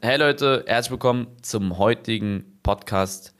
Hey Leute, herzlich willkommen zum heutigen Podcast.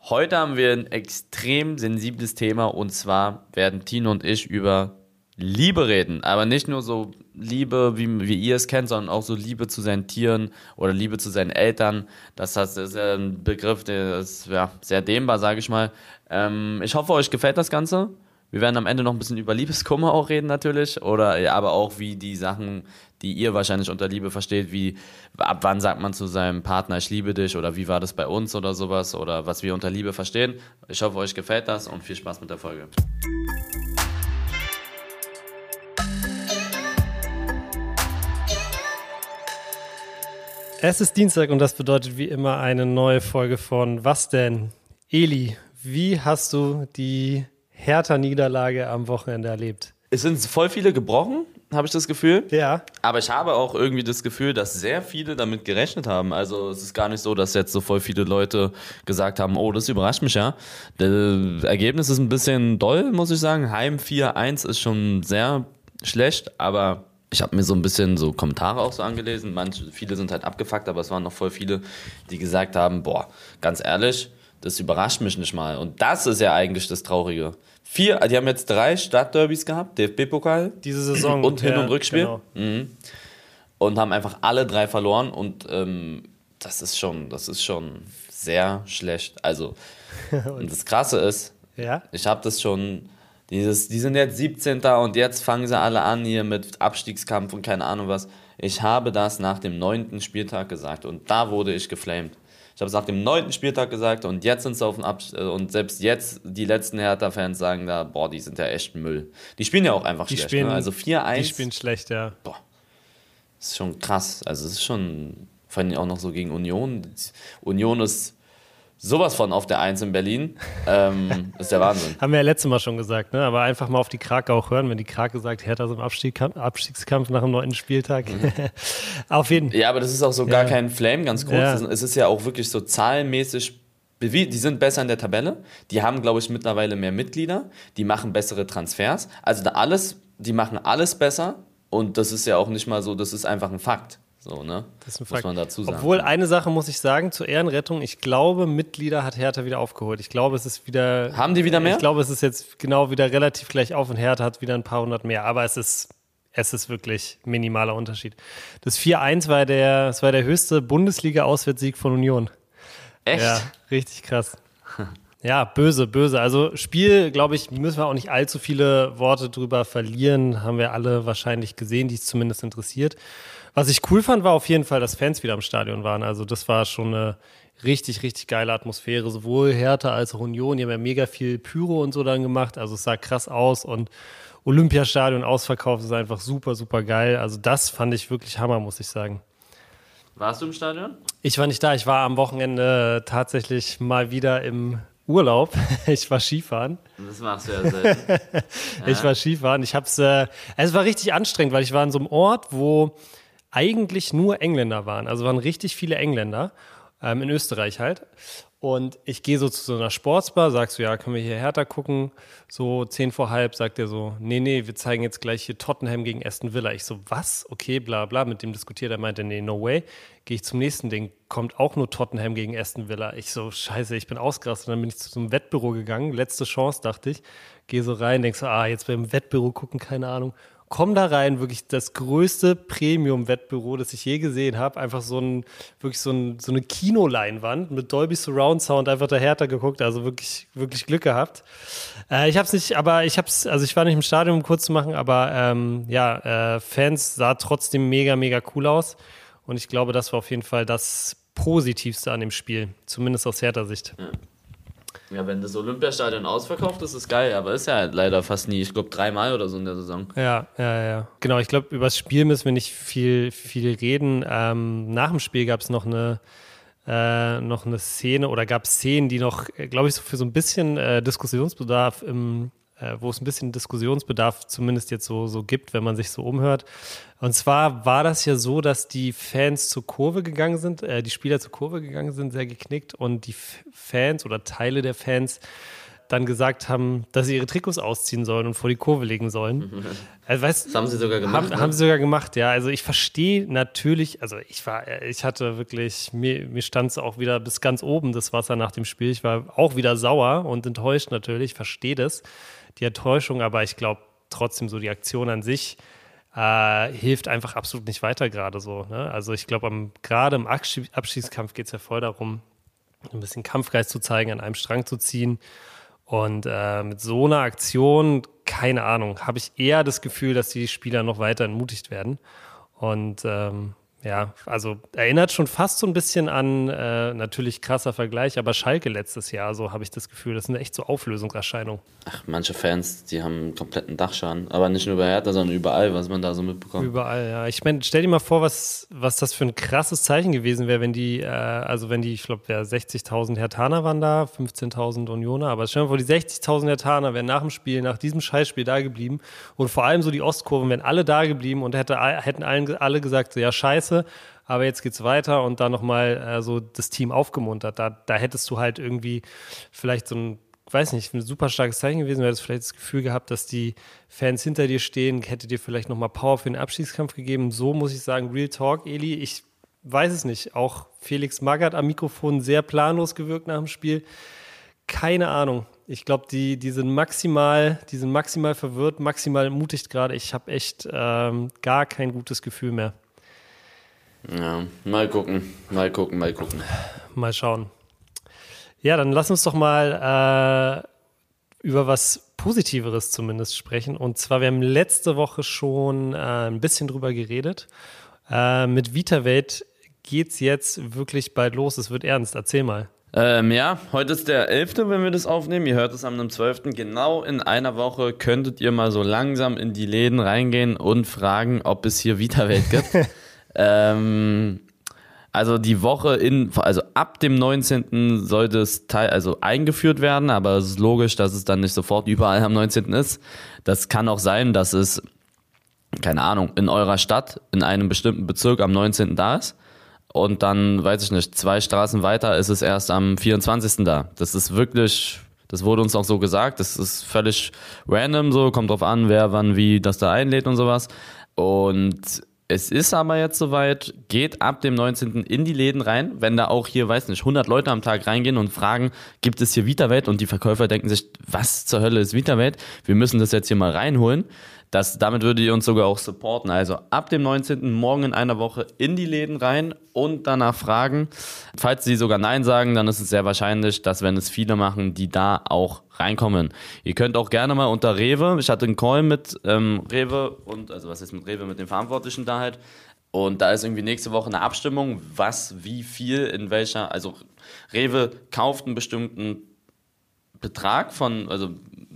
Heute haben wir ein extrem sensibles Thema und zwar werden Tino und ich über Liebe reden. Aber nicht nur so Liebe, wie, wie ihr es kennt, sondern auch so Liebe zu seinen Tieren oder Liebe zu seinen Eltern. Das ist ein Begriff, der ist ja, sehr dehnbar, sage ich mal. Ähm, ich hoffe, euch gefällt das Ganze. Wir werden am Ende noch ein bisschen über Liebeskummer auch reden natürlich, oder ja, aber auch wie die Sachen, die ihr wahrscheinlich unter Liebe versteht, wie ab wann sagt man zu seinem Partner, ich liebe dich oder wie war das bei uns oder sowas oder was wir unter Liebe verstehen. Ich hoffe, euch gefällt das und viel Spaß mit der Folge. Es ist Dienstag und das bedeutet wie immer eine neue Folge von Was denn? Eli, wie hast du die Hertha-Niederlage am Wochenende erlebt? Es sind voll viele gebrochen, habe ich das Gefühl. Ja. Aber ich habe auch irgendwie das Gefühl, dass sehr viele damit gerechnet haben. Also es ist gar nicht so, dass jetzt so voll viele Leute gesagt haben, oh, das überrascht mich ja. Das Ergebnis ist ein bisschen doll, muss ich sagen. Heim 4-1 ist schon sehr schlecht, aber ich habe mir so ein bisschen so Kommentare auch so angelesen. Manche, viele sind halt abgefuckt, aber es waren noch voll viele, die gesagt haben, boah, ganz ehrlich, das überrascht mich nicht mal. Und das ist ja eigentlich das Traurige. Vier, die haben jetzt drei Stadtderbys gehabt, DFB-Pokal. Diese Saison. Und Hin- ja, und Rückspiel. Genau. Mhm. Und haben einfach alle drei verloren. Und ähm, das ist schon, das ist schon sehr schlecht. Also, und das Krasse ist, Ja. ich habe das schon, dieses, die sind jetzt 17. und jetzt fangen sie alle an hier mit Abstiegskampf und keine Ahnung was. Ich habe das nach dem neunten Spieltag gesagt und da wurde ich geflamed. Ich habe es nach dem neunten Spieltag gesagt und jetzt sind sie auf dem Abstieg und selbst jetzt die letzten Hertha-Fans sagen da, boah, die sind ja echt Müll. Die spielen ja auch einfach Die schlecht. spielen- ne? Also 4-1 Die spielen schlecht, ja. ist schon krass. Also es ist schon, vor allem auch noch so gegen Union. Union ist sowas von auf der Eins in Berlin. Ähm, ist der Wahnsinn. Haben wir ja letztes Mal schon gesagt, ne? Aber einfach mal auf die Krake auch hören, wenn die Krake sagt, Hertha ist im Abstiegskampf, Abstiegskampf nach dem neunten Spieltag. auf jeden Fall. Ja, aber das ist auch so gar Ja. kein Flame, ganz kurz. Ja. Es ist ja auch wirklich so zahlenmäßig. Die sind besser in der Tabelle. Die haben, glaube ich, mittlerweile mehr Mitglieder. Die machen bessere Transfers. Also da alles, die machen alles besser. Und das ist ja auch nicht mal so, das ist einfach ein Fakt. So, ne? Das Muss man dazu sagen. Obwohl, eine Sache muss ich sagen, zur Ehrenrettung, ich glaube, Mitglieder hat Hertha wieder aufgeholt. Ich glaube, es ist wieder. Haben die wieder mehr? Ich glaube, es ist jetzt genau wieder relativ gleich auf und Hertha hat wieder ein paar hundert mehr. Aber es ist, es ist wirklich minimaler Unterschied. Das 4-1 war der, das war der höchste Bundesliga-Auswärtssieg von Union. Echt? Ja, richtig krass. Ja, böse, böse. Also Spiel, glaube ich, müssen wir auch nicht allzu viele Worte drüber verlieren. Haben wir alle wahrscheinlich gesehen, die es zumindest interessiert. Was ich cool fand, war auf jeden Fall, dass Fans wieder im Stadion waren. Also das war schon eine richtig, richtig geile Atmosphäre. Sowohl Hertha als auch Union. Die haben ja mega viel Pyro und so dann gemacht. Also es sah krass aus und Olympiastadion ausverkauft ist einfach super, super geil. Also das fand ich wirklich Hammer, muss ich sagen. Warst du im Stadion? Ich war nicht da. Ich war am Wochenende tatsächlich mal wieder im Urlaub. Ich war Skifahren. Das machst du ja selten. Ich war Skifahren. Ich hab's, äh, es war richtig anstrengend, weil ich war in so einem Ort, wo eigentlich nur Engländer waren. Also waren richtig viele Engländer. Ähm, in Österreich halt. Und ich gehe so zu so einer Sportsbar, sagst du, ja, können wir hier Hertha gucken? So zehn vor halb sagt er so, nee, nee, wir zeigen jetzt gleich hier Tottenham gegen Aston Villa. Ich so, was? Okay, bla bla, mit dem diskutiert. Er meinte, nee, no way. Gehe ich zum nächsten Ding, kommt auch nur Tottenham gegen Aston Villa. Ich so, scheiße, ich bin ausgerastet. Und dann bin ich zu so einem Wettbüro gegangen, letzte Chance, dachte ich. Gehe so rein, denk so, ah, jetzt beim Wettbüro gucken, keine Ahnung. Komm da rein, wirklich das größte Premium-Wettbüro, das ich je gesehen habe. Einfach so ein, wirklich so, ein, so eine Kinoleinwand mit Dolby Surround Sound einfach dahinter geguckt. Also wirklich, wirklich Glück gehabt. Äh, ich habe nicht, aber ich habe also ich war nicht im Stadion, um kurz zu machen, aber ähm, ja, äh, Fans sah trotzdem mega, mega cool aus. Und ich glaube, das war auf jeden Fall das Positivste an dem Spiel, zumindest aus Hertha-Sicht. Ja, wenn das Olympiastadion ausverkauft ist, ist geil, aber ist ja leider fast nie. Ich glaube dreimal oder so in der Saison. Ja, ja, ja. Genau, ich glaube, über das Spiel müssen wir nicht viel, viel reden. Ähm, nach dem Spiel gab es noch eine, äh, noch eine Szene oder gab es Szenen, die noch, glaube ich, so für so ein bisschen äh, Diskussionsbedarf im äh, wo es ein bisschen Diskussionsbedarf zumindest jetzt so, so gibt, wenn man sich so umhört. Und zwar war das ja so, dass die Fans zur Kurve gegangen sind, äh, die Spieler zur Kurve gegangen sind, sehr geknickt und die Fans oder Teile der Fans dann gesagt haben, dass sie ihre Trikots ausziehen sollen und vor die Kurve legen sollen. Also, weißt, das haben sie sogar gemacht. Haben, ne? haben sie sogar gemacht, ja. Also ich verstehe natürlich, also ich war, ich hatte wirklich, mir, mir stand es auch wieder bis ganz oben das Wasser nach dem Spiel. Ich war auch wieder sauer und enttäuscht natürlich, verstehe das, die Enttäuschung, aber ich glaube trotzdem so die Aktion an sich äh, hilft einfach absolut nicht weiter gerade so. Ne? Also ich glaube, gerade im Abschießkampf geht es ja voll darum, ein bisschen Kampfgeist zu zeigen, an einem Strang zu ziehen. Und äh, mit so einer Aktion, keine Ahnung, habe ich eher das Gefühl, dass die Spieler noch weiter entmutigt werden. Und ähm, ja, also erinnert schon fast so ein bisschen an, äh, natürlich krasser Vergleich, aber Schalke letztes Jahr, so habe ich das Gefühl, das sind echt so Auflösungserscheinungen. Ach, manche Fans, die haben einen kompletten Dachschaden, aber nicht nur bei Hertha, sondern überall, was man da so mitbekommt. Überall, ja. Ich meine, stell dir mal vor, was, was das für ein krasses Zeichen gewesen wäre, wenn die, äh, also wenn die, ich glaube, 60.000 Hertaner waren da, 15.000 Unioner, aber stell dir mal vor, die 60.000 Hertaner wären nach dem Spiel, nach diesem Scheißspiel da geblieben und vor allem so die Ostkurven wären alle da geblieben und hätte, hätten allen, alle gesagt, so, ja, scheiße, scheiße, aber jetzt geht's weiter und dann nochmal äh, so das Team aufgemuntert. Da, da hättest du halt irgendwie vielleicht so ein weiß nicht, ein super starkes Zeichen gewesen, du hättest vielleicht das Gefühl gehabt, dass die Fans hinter dir stehen, hätte dir vielleicht nochmal Power für den Abschiedskampf gegeben. So muss ich sagen, Real Talk, Eli, ich weiß es nicht. Auch Felix Magath am Mikrofon sehr planlos gewirkt nach dem Spiel. Keine Ahnung. Ich glaube, die, die sind maximal, die sind maximal verwirrt, maximal ermutigt gerade. Ich habe echt ähm, gar kein gutes Gefühl mehr. Ja, mal gucken, mal gucken, mal gucken. Mal schauen. Ja, dann lass uns doch mal äh, über was Positiveres zumindest sprechen. Und zwar, wir haben letzte Woche schon äh, ein bisschen drüber geredet. Äh, mit VitaWelt geht es jetzt wirklich bald los. Es wird ernst. Erzähl mal. Ähm, ja, heute ist der 11., wenn wir das aufnehmen. Ihr hört es am 12. Genau in einer Woche könntet ihr mal so langsam in die Läden reingehen und fragen, ob es hier VitaWelt gibt. Ähm, also die Woche in, also ab dem 19. sollte es teil, also eingeführt werden, aber es ist logisch, dass es dann nicht sofort überall am 19. ist. Das kann auch sein, dass es, keine Ahnung, in eurer Stadt, in einem bestimmten Bezirk am 19. da ist. Und dann, weiß ich nicht, zwei Straßen weiter ist es erst am 24. da. Das ist wirklich, das wurde uns auch so gesagt. Das ist völlig random so, kommt drauf an, wer wann wie das da einlädt und sowas. Und es ist aber jetzt soweit, geht ab dem 19. in die Läden rein, wenn da auch hier, weiß nicht, 100 Leute am Tag reingehen und fragen, gibt es hier VitaWelt? Und die Verkäufer denken sich, was zur Hölle ist VitaWelt? Wir müssen das jetzt hier mal reinholen. Das, damit würdet ihr uns sogar auch supporten. Also ab dem 19. morgen in einer Woche in die Läden rein und danach fragen. Falls sie sogar Nein sagen, dann ist es sehr wahrscheinlich, dass wenn es viele machen, die da auch reinkommen. Ihr könnt auch gerne mal unter Rewe, ich hatte einen Call mit ähm, Rewe und, also was ist mit Rewe, mit dem Verantwortlichen da halt. Und da ist irgendwie nächste Woche eine Abstimmung, was, wie viel, in welcher, also Rewe kauft einen bestimmten Betrag von, also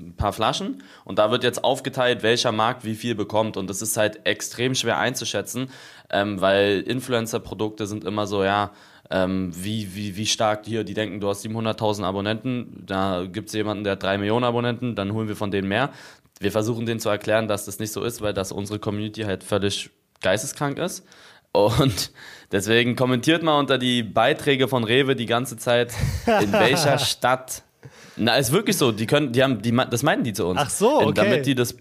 ein paar Flaschen und da wird jetzt aufgeteilt, welcher Markt wie viel bekommt und das ist halt extrem schwer einzuschätzen, ähm, weil Influencer-Produkte sind immer so, ja, ähm, wie, wie, wie stark hier, die denken, du hast 700.000 Abonnenten, da gibt es jemanden, der hat 3 Millionen Abonnenten, dann holen wir von denen mehr. Wir versuchen denen zu erklären, dass das nicht so ist, weil das unsere Community halt völlig geisteskrank ist. Und deswegen kommentiert mal unter die Beiträge von Rewe die ganze Zeit, in welcher Stadt na, ist wirklich so. Die können, die haben, die, das meinen die zu uns. Ach so, okay. Damit die das,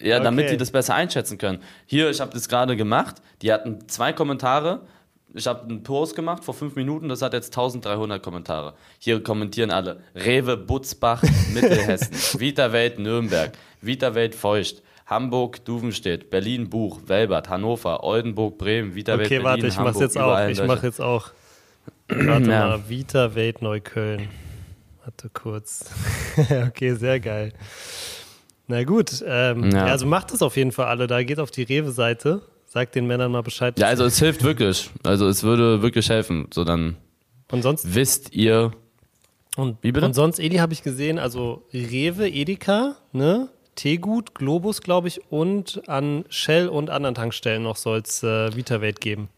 ja, damit okay. die das besser einschätzen können. Hier, ich habe das gerade gemacht. Die hatten zwei Kommentare. Ich habe einen Post gemacht vor fünf Minuten. Das hat jetzt 1300 Kommentare. Hier kommentieren alle: Rewe, Butzbach, Mittelhessen, Vita Welt, Nürnberg, Vita Welt, Feucht. Hamburg, Duvenstedt, Berlin, Buch, Welbert, Hannover, Oldenburg, Bremen, Vita Welt, okay, Berlin, warte, ich Hamburg, mach's jetzt auch. Ich mach jetzt auch. Warte ja. mal, Vita Welt Neukölln. Warte kurz. okay, sehr geil. Na gut, ähm, ja. also macht es auf jeden Fall alle da. Geht auf die Rewe-Seite, sagt den Männern mal Bescheid. Ja, also es hilft wirklich. Also es würde wirklich helfen. So dann und sonst, wisst ihr. Und, wie bitte? Und sonst, Edi, habe ich gesehen, also Rewe, Edeka, ne? Teegut, Globus, glaube ich, und an Shell und anderen Tankstellen noch soll es äh, VitaWelt geben.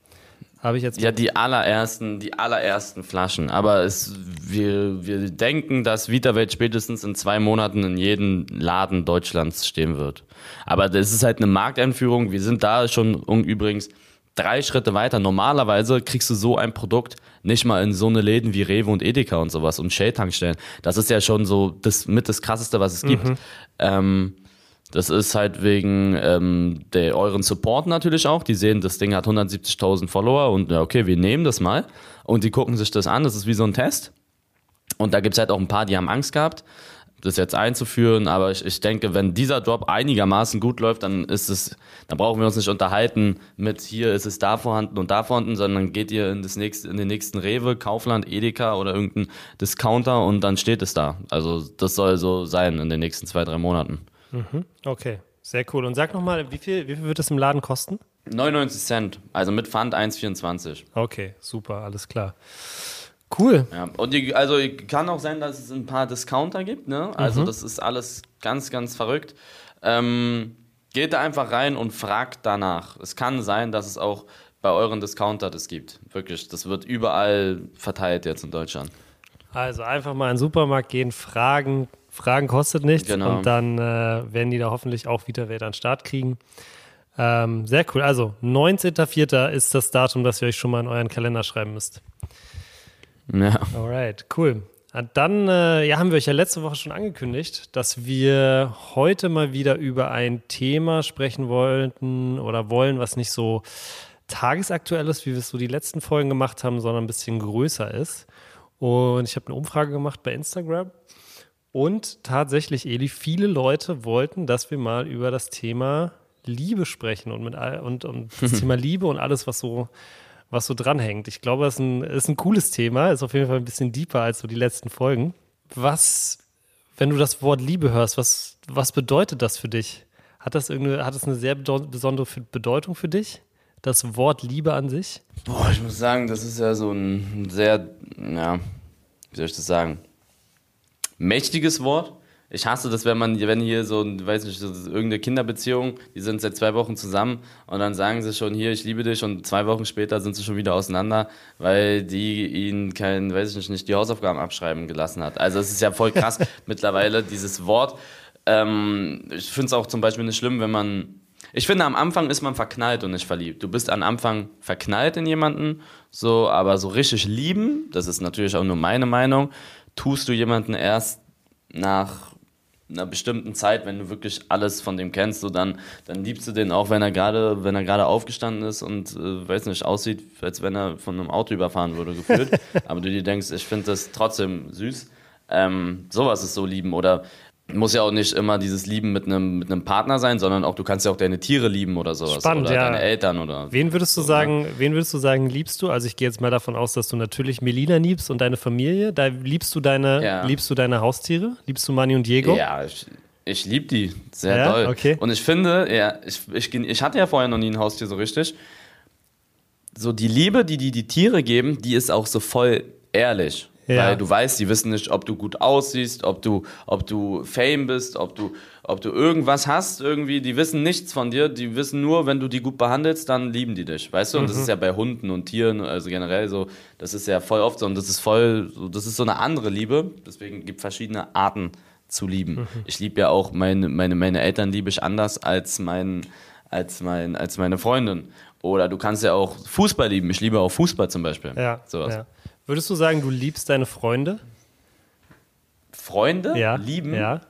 Habe ich jetzt. Ja, die allerersten, die allerersten Flaschen. Aber es, wir, wir denken, dass VitaWelt spätestens in zwei Monaten in jedem Laden Deutschlands stehen wird. Aber das ist halt eine Markteinführung. Wir sind da schon übrigens drei Schritte weiter. Normalerweise kriegst du so ein Produkt nicht mal in so eine Läden wie Rewe und Edeka und sowas und Shell-Tankstellen. Das ist ja schon so das mit das krasseste, was es gibt. Ähm, das ist halt wegen ähm, der euren Support natürlich auch. Die sehen, das Ding hat 170.000 Follower und ja, okay, wir nehmen das mal. Und die gucken sich das an. Das ist wie so ein Test. Und da gibt's halt auch ein paar, die haben Angst gehabt, das jetzt einzuführen. Aber ich, ich denke, wenn dieser Drop einigermaßen gut läuft, dann ist es, dann brauchen wir uns nicht unterhalten mit hier ist es da vorhanden und da vorhanden, sondern geht ihr in das nächste, in den nächsten Rewe, Kaufland, Edeka oder irgendein Discounter und dann steht es da. Also das soll so sein in den nächsten zwei, drei Monaten. Okay, sehr cool. Und sag nochmal, wie viel, wie viel wird es im Laden kosten? 99 Cent, also mit Pfand 1,24. Okay, super, alles klar. Cool. Ja, und die, also kann auch sein, dass es ein paar Discounter gibt, ne? Also das ist alles ganz, ganz verrückt. Ähm, geht da einfach rein und fragt danach. Es kann sein, dass es auch bei euren Discounter das gibt. Wirklich, das wird überall verteilt jetzt in Deutschland. Also einfach mal in den Supermarkt gehen, fragen. Fragen kostet nichts Genau. und dann äh, werden die da hoffentlich auch wieder wieder an den Start kriegen. Ähm, sehr cool. Also 19.04. ist das Datum, das ihr euch schon mal in euren Kalender schreiben müsst. Ja. Alright, cool. Ah, Dann äh, ja, haben wir euch ja letzte Woche schon angekündigt, dass wir heute mal wieder über ein Thema sprechen wollten oder wollen, was nicht so tagesaktuell ist, wie wir es so die letzten Folgen gemacht haben, sondern ein bisschen größer ist. Und ich habe eine Umfrage gemacht bei Instagram. Und tatsächlich, Eli, viele Leute wollten, dass wir mal über das Thema Liebe sprechen und, mit all, und, und das Thema Liebe und alles, was so, was so dranhängt. Ich glaube, es ist ein, ist ein cooles Thema, ist auf jeden Fall ein bisschen deeper als so die letzten Folgen. Was, wenn du das Wort Liebe hörst, was, was bedeutet das für dich? Hat das, irgendeine, hat das eine sehr besondere Bedeutung für dich? Das Wort Liebe an sich? Boah, ich muss sagen, das ist ja so ein sehr, ja, wie soll ich das sagen? Mächtiges Wort. Ich hasse das, wenn man, wenn hier so, weiß nicht, so irgendeine Kinderbeziehung, die sind seit zwei Wochen zusammen und dann sagen sie schon hier, ich liebe dich und zwei Wochen später sind sie schon wieder auseinander, weil die ihnen kein, weiß ich nicht, nicht die Hausaufgaben abschreiben gelassen hat. Also es ist ja voll krass mittlerweile, dieses Wort. Ähm, ich finde es auch zum Beispiel nicht schlimm, wenn man ich finde, am Anfang ist man verknallt und nicht verliebt. Du bist am Anfang verknallt in jemanden, so, aber so richtig lieben, das ist natürlich auch nur meine Meinung, tust du jemanden erst nach einer bestimmten Zeit, wenn du wirklich alles von dem kennst, so dann, dann liebst du den auch, wenn er gerade, wenn er gerade aufgestanden ist und äh, weiß nicht, aussieht, als wenn er von einem Auto überfahren wurde, gefühlt. aber du dir denkst, ich finde das trotzdem süß. Ähm, sowas ist so lieben oder muss ja auch nicht immer dieses Lieben mit einem mit einem Partner sein, sondern auch du kannst ja auch deine Tiere lieben oder sowas Spannend, oder ja. deine Eltern oder Wen würdest du So, ne? sagen, wen würdest du sagen, liebst du? Also ich gehe jetzt mal davon aus, dass du natürlich Melina liebst und deine Familie. Da liebst du deine, Ja. liebst du deine Haustiere? Liebst du Mani und Diego? Ja, ich, ich liebe die sehr Ja? doll. Okay. Und ich finde, ja, ich, ich, ich hatte ja vorher noch nie ein Haustier so richtig. So die Liebe, die die, die Tiere geben, die ist auch so voll ehrlich. Ja. Weil du weißt, die wissen nicht, ob du gut aussiehst, ob du, ob du Fame bist, ob du, ob du irgendwas hast irgendwie. Die wissen nichts von dir. Die wissen nur, wenn du die gut behandelst, dann lieben die dich. Weißt du? Und das Mhm. ist ja bei Hunden und Tieren, also generell so, das ist ja voll oft so. Und das ist voll, so, das ist so eine andere Liebe. Deswegen gibt verschiedene Arten zu lieben. Mhm. Ich liebe ja auch meine, meine, meine Eltern liebe ich anders als mein, als mein, als meine Freundin. Oder du kannst ja auch Fußball lieben. Ich liebe auch Fußball zum Beispiel. Ja, Sowas. ja. Würdest du sagen, du liebst deine Freunde? Freunde Ja. lieben? Ja.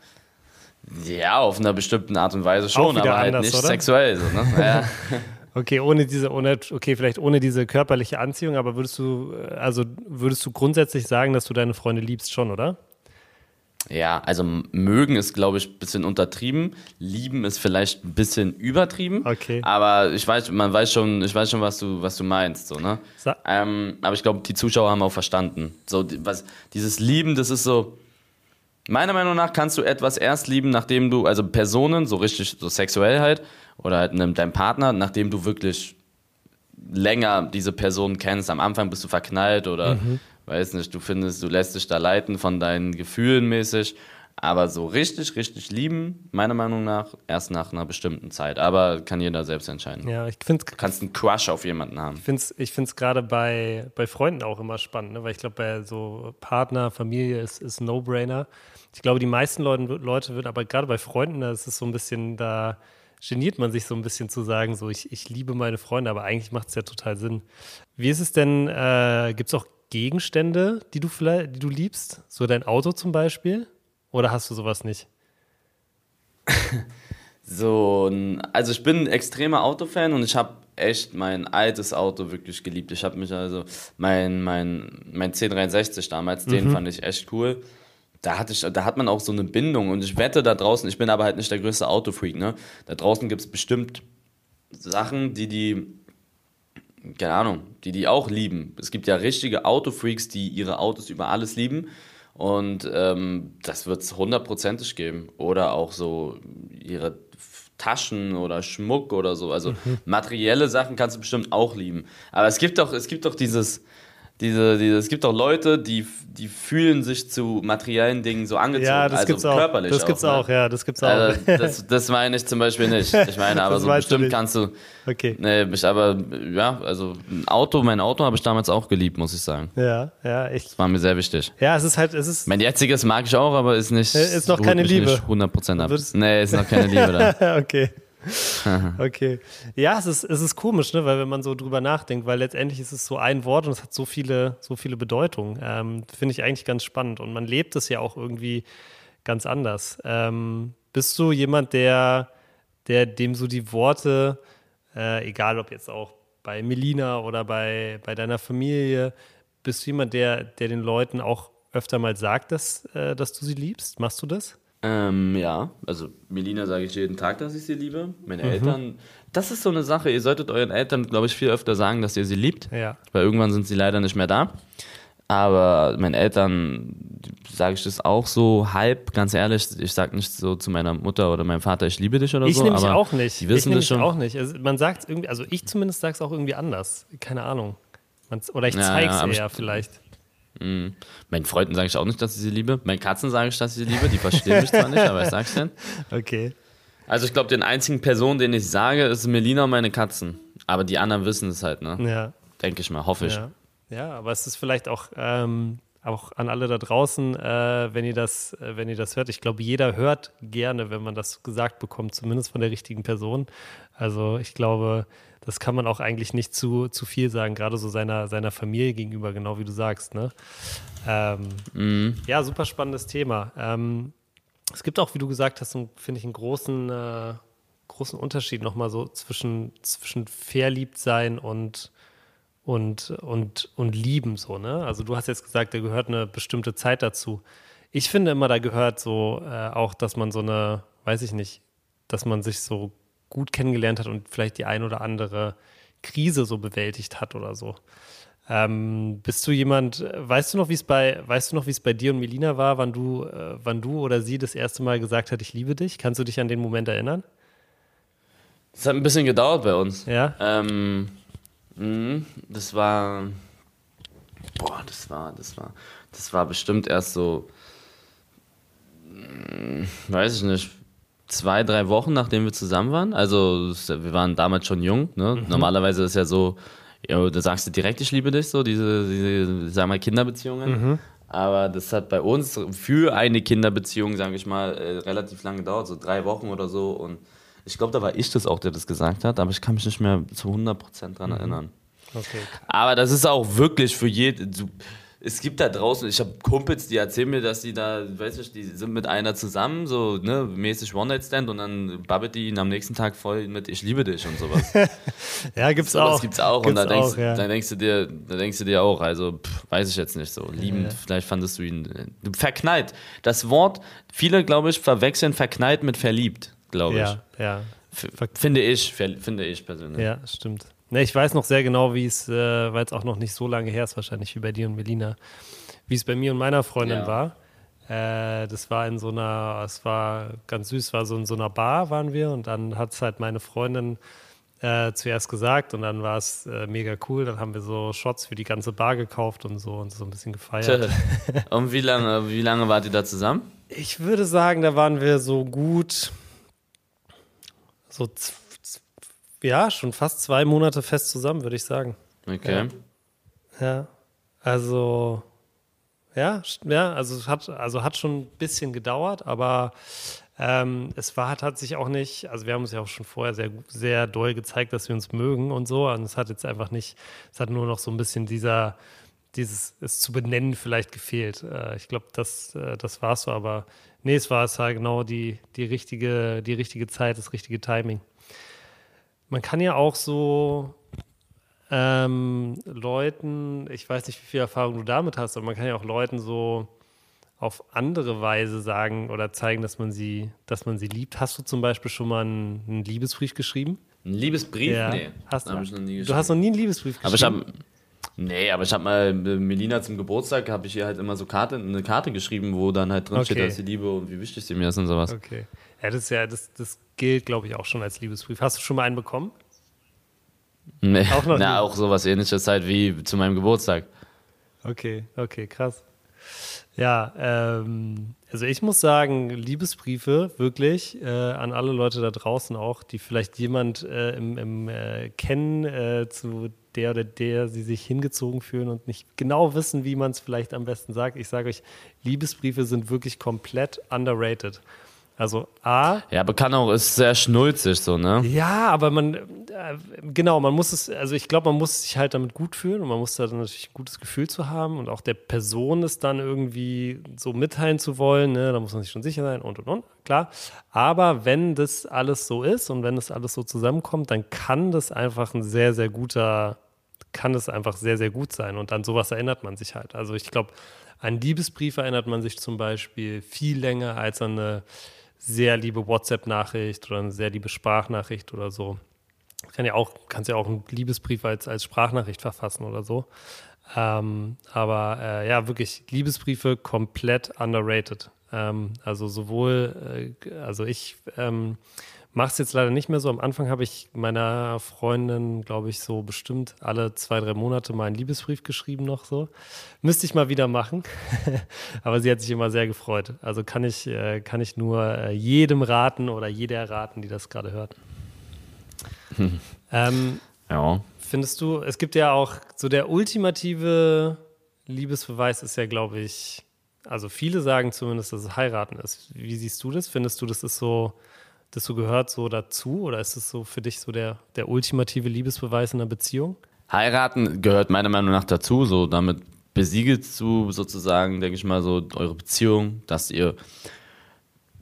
Ja, auf einer bestimmten Art und Weise schon, aber halt anders, nicht oder? sexuell. So, ne? ja. Okay, ohne diese, ohne, okay, vielleicht ohne diese körperliche Anziehung, aber würdest du, äh, also würdest du grundsätzlich sagen, dass du deine Freunde liebst schon, oder? Ja, also mögen ist, glaube ich, ein bisschen untertrieben. Lieben ist vielleicht ein bisschen übertrieben. Okay. Aber ich weiß, man weiß schon, ich weiß schon, was du, was du meinst. So, ne? Sa- Ähm, aber ich glaube, die Zuschauer haben auch verstanden. So, was, dieses Lieben, das ist so. Meiner Meinung nach kannst du etwas erst lieben, nachdem du, also Personen, so richtig, so sexuell halt, oder halt ne- dein Partner, nachdem du wirklich länger diese Person kennst. Am Anfang bist du verknallt oder weiß nicht, du findest, du lässt dich da leiten von deinen Gefühlen mäßig. Aber so richtig, richtig lieben, meiner Meinung nach, erst nach einer bestimmten Zeit. Aber kann jeder selbst entscheiden. Ja, ich finde Du kannst einen Crush auf jemanden haben. find's, ich finde es gerade bei, bei Freunden auch immer spannend, ne? weil ich glaube, bei so Partner, Familie ist, ist No-Brainer. Ich glaube, die meisten Leute, Leute wird, aber gerade bei Freunden, da ist es so ein bisschen, da geniert man sich so ein bisschen zu sagen, so ich, ich liebe meine Freunde, aber eigentlich macht es ja total Sinn. Wie ist es denn, äh, gibt es auch Gegenstände, die du vielleicht, die du liebst? So dein Auto zum Beispiel? Oder hast du sowas nicht? so, also ich bin ein extremer Autofan und ich habe echt mein altes Auto wirklich geliebt. Ich habe mich also, mein, mein, mein C63 damals, mhm. den fand ich echt cool. Da, hatte ich, da hat man auch so eine Bindung und ich wette da draußen, ich bin aber halt nicht der größte Autofreak, ne? Da draußen gibt es bestimmt Sachen, die die, keine Ahnung, die die auch lieben. Es gibt ja richtige Autofreaks, die ihre Autos über alles lieben und ähm, das wird es hundertprozentig geben. Oder auch so ihre Taschen oder Schmuck oder so. Also mhm. materielle Sachen kannst du bestimmt auch lieben. Aber es gibt doch, es gibt doch dieses, diese, diese, es gibt auch Leute, die, die fühlen sich zu materiellen Dingen so angezogen, ja, das also gibt's körperlich. Auch. Das gibt's auch, ne? ja, das gibt's auch. Also, das, das meine ich zum Beispiel nicht. Ich meine, aber so bestimmt kannst du. Okay. Nee, aber ja, also ein Auto, mein Auto habe ich damals auch geliebt, muss ich sagen. Ja, ja, echt. Das war mir sehr wichtig. Ja, es ist halt, es ist. Mein jetziges mag ich auch, aber ist nicht. Ist noch keine Liebe. Nicht 100% ab. Nee, ist noch keine Liebe da. okay. okay. Ja, es ist, es ist komisch, ne? weil wenn man so drüber nachdenkt, weil letztendlich ist es so ein Wort und es hat so viele, so viele Bedeutungen. Ähm, Finde ich eigentlich ganz spannend. Und man lebt es ja auch irgendwie ganz anders. Ähm, bist du jemand, der, der dem so die Worte, äh, egal ob jetzt auch bei Melina oder bei, bei deiner Familie, bist du jemand, der, der den Leuten auch öfter mal sagt, dass, äh, dass du sie liebst? Machst du das? Ähm, ja, also Melina sage ich jeden Tag, dass ich sie liebe. Meine mhm. Eltern, das ist so eine Sache, ihr solltet euren Eltern, glaube ich, viel öfter sagen, dass ihr sie liebt. Ja. Weil irgendwann sind sie leider nicht mehr da. Aber meinen Eltern sage ich das auch so halb, ganz ehrlich. Ich sage nicht so zu meiner Mutter oder meinem Vater, ich liebe dich oder ich so. Ich nämlich auch nicht. Die wissen ich das schon. auch nicht. Also man sagt irgendwie, also ich zumindest sage es auch irgendwie anders. Keine Ahnung. Man's, oder ich zeige es ja, eher vielleicht. Mhm. Meinen Freunden sage ich auch nicht, dass ich sie liebe. Meinen Katzen sage ich, dass ich sie liebe. Die verstehen mich zwar nicht, aber ich sag's denen. Okay. Also ich glaube, den einzigen Person, den ich sage, ist Melina und meine Katzen. Aber die anderen wissen es halt, ne? Ja. Denke ich mal, hoffe ich. Ja, ja aber es ist vielleicht auch, ähm, auch an alle da draußen, äh, wenn ihr das, äh, wenn ihr das hört. Ich glaube, jeder hört gerne, wenn man das gesagt bekommt, zumindest von der richtigen Person. Also ich glaube, das kann man auch eigentlich nicht zu, zu viel sagen, gerade so seiner, seiner Familie gegenüber, genau wie du sagst. Ne? Ähm, mhm. Ja, super spannendes Thema. Ähm, es gibt auch, wie du gesagt hast, finde ich, einen großen, äh, großen Unterschied nochmal so zwischen, zwischen verliebt sein und, und, und, und lieben. So, ne? Also du hast jetzt gesagt, da gehört eine bestimmte Zeit dazu. Ich finde immer, da gehört so äh, auch, dass man so eine, weiß ich nicht, dass man sich so gut kennengelernt hat und vielleicht die ein oder andere Krise so bewältigt hat oder so. Ähm, bist du jemand, weißt du noch, wie es bei, weißt du noch, wie es bei dir und Melina war, wann du, äh, wann du oder sie das erste Mal gesagt hat, ich liebe dich? Kannst du dich an den Moment erinnern? Das hat ein bisschen gedauert bei uns. Ja. Ähm, mh, das war, boah, das war, das war, das war bestimmt erst so, mh, weiß ich nicht, zwei, drei Wochen, nachdem wir zusammen waren. Also wir waren damals schon jung. Ne? Mhm. Normalerweise ist ja so, ja, da sagst du direkt, ich liebe dich, so diese, diese sagen wir, Kinderbeziehungen. Mhm. Aber das hat bei uns für eine Kinderbeziehung, sage ich mal, äh, relativ lange gedauert, so drei Wochen oder so. Und ich glaube, da war ich das auch, der das gesagt hat, aber ich kann mich nicht mehr zu 100% dran mhm. erinnern. Okay. Aber das ist auch wirklich für jeden es gibt da draußen, ich habe Kumpels, die erzählen mir, dass die da, weiß ich, die sind mit einer zusammen, so ne, mäßig One-Night-Stand und dann babbelt die ihn am nächsten Tag voll mit Ich liebe dich und sowas. ja, gibt's so, auch. Das gibt's auch. Gibt's und da denkst, ja. da denkst du dir, da denkst du dir auch, also pff, weiß ich jetzt nicht so. Liebend, ja. vielleicht fandest du ihn. Verknallt. Das Wort, viele, glaube ich, verwechseln verknallt mit verliebt, glaube ich. Ja, ja. Finde ich, finde ich persönlich. Ja, stimmt. Ne, ich weiß noch sehr genau, wie es, äh, weil es auch noch nicht so lange her ist, wahrscheinlich wie bei dir und Melina, wie es bei mir und meiner Freundin ja. war. Äh, das war in so einer, es war ganz süß, war so in so einer Bar waren wir und dann hat es halt meine Freundin äh, zuerst gesagt und dann war es äh, mega cool. Dann haben wir so Shots für die ganze Bar gekauft und so und so ein bisschen gefeiert. und wie lange, wie lange wart ihr da zusammen? Ich würde sagen, da waren wir so gut so ja, schon fast zwei Monate fest zusammen, würde ich sagen. Okay. Ja. ja. Also, ja, ja, also es hat, also hat schon ein bisschen gedauert, aber Ähm, es war tatsächlich auch nicht, also wir haben uns ja auch schon vorher sehr, sehr doll gezeigt, dass wir uns mögen und so. Und es hat jetzt einfach nicht, es hat nur noch so ein bisschen dieser, dieses es zu benennen vielleicht gefehlt. Äh, ich glaube, das, äh, das war es so, aber nee, es war es halt genau die, die, richtige, die richtige Zeit, das richtige Timing. Man kann ja auch so ähm, Leuten, ich weiß nicht, wie viel Erfahrung du damit hast, aber man kann ja auch Leuten so auf andere Weise sagen oder zeigen, dass man sie, dass man sie liebt. Hast du zum Beispiel schon mal einen, einen Liebesbrief geschrieben? Ein Liebesbrief? Ja. Nee. Hast du? Noch nie Du hast noch nie einen Liebesbrief Aber ich geschrieben? habe Nee, aber ich habe mal äh, Melina zum Geburtstag, habe ich ihr halt immer so Karte, eine Karte geschrieben, wo dann halt drin steht, Okay. dass sie liebe und wie wichtig sie mir ist und sowas. Okay. Ja, das ist ja, das, das gilt, glaube ich, auch schon als Liebesbrief. Hast du schon mal einen bekommen? Nee. Auch noch Na, auch sowas ähnliches halt wie zu meinem Geburtstag. Okay, okay, krass. Ja, ähm, also ich muss sagen, Liebesbriefe wirklich äh, an alle Leute da draußen auch, die vielleicht jemand äh, im, im äh, kennen, äh, zu der oder der sie sich hingezogen fühlen und nicht genau wissen, wie man es vielleicht am besten sagt. Ich sage euch, Liebesbriefe sind wirklich komplett underrated. Also A, Ja, aber kann auch, ist sehr schnulzig so, ne? ja, aber man, äh, genau, man muss es, also ich glaube, man muss sich halt damit gut fühlen und man muss da dann natürlich ein gutes Gefühl zu haben und auch der Person es dann irgendwie so mitteilen zu wollen, ne, da muss man sich schon sicher sein und und und, klar. Aber wenn das alles so ist und wenn das alles so zusammenkommt, dann kann das einfach ein sehr, sehr guter, kann das einfach sehr, sehr gut sein und an sowas erinnert man sich halt. Also ich glaube, an Liebesbriefe erinnert man sich zum Beispiel viel länger als an eine sehr liebe WhatsApp-Nachricht oder eine sehr liebe Sprachnachricht oder so. Kann ja auch, kannst ja auch einen Liebesbrief als, als Sprachnachricht verfassen oder so. Ähm, aber äh, ja, wirklich, Liebesbriefe komplett underrated. Ähm, also sowohl, äh, also ich ähm, mache es jetzt leider nicht mehr so. Am Anfang habe ich meiner Freundin, glaube ich, so bestimmt alle zwei, drei Monate mal einen Liebesbrief geschrieben noch so. Müsste ich mal wieder machen. Aber sie hat sich immer sehr gefreut. Also kann ich, äh, kann ich nur äh, jedem raten oder jeder raten, die das gerade hört. ähm, Ja. Findest du, es gibt ja auch so der ultimative Liebesbeweis ist ja, glaube ich, also viele sagen zumindest, dass es heiraten ist. Wie siehst du das? Findest du, das ist so, das so gehört so dazu oder ist es so für dich so der, der ultimative Liebesbeweis in einer Beziehung? Heiraten gehört meiner Meinung nach dazu, so damit besiegelst du sozusagen, denke ich mal, so eure Beziehung, dass ihr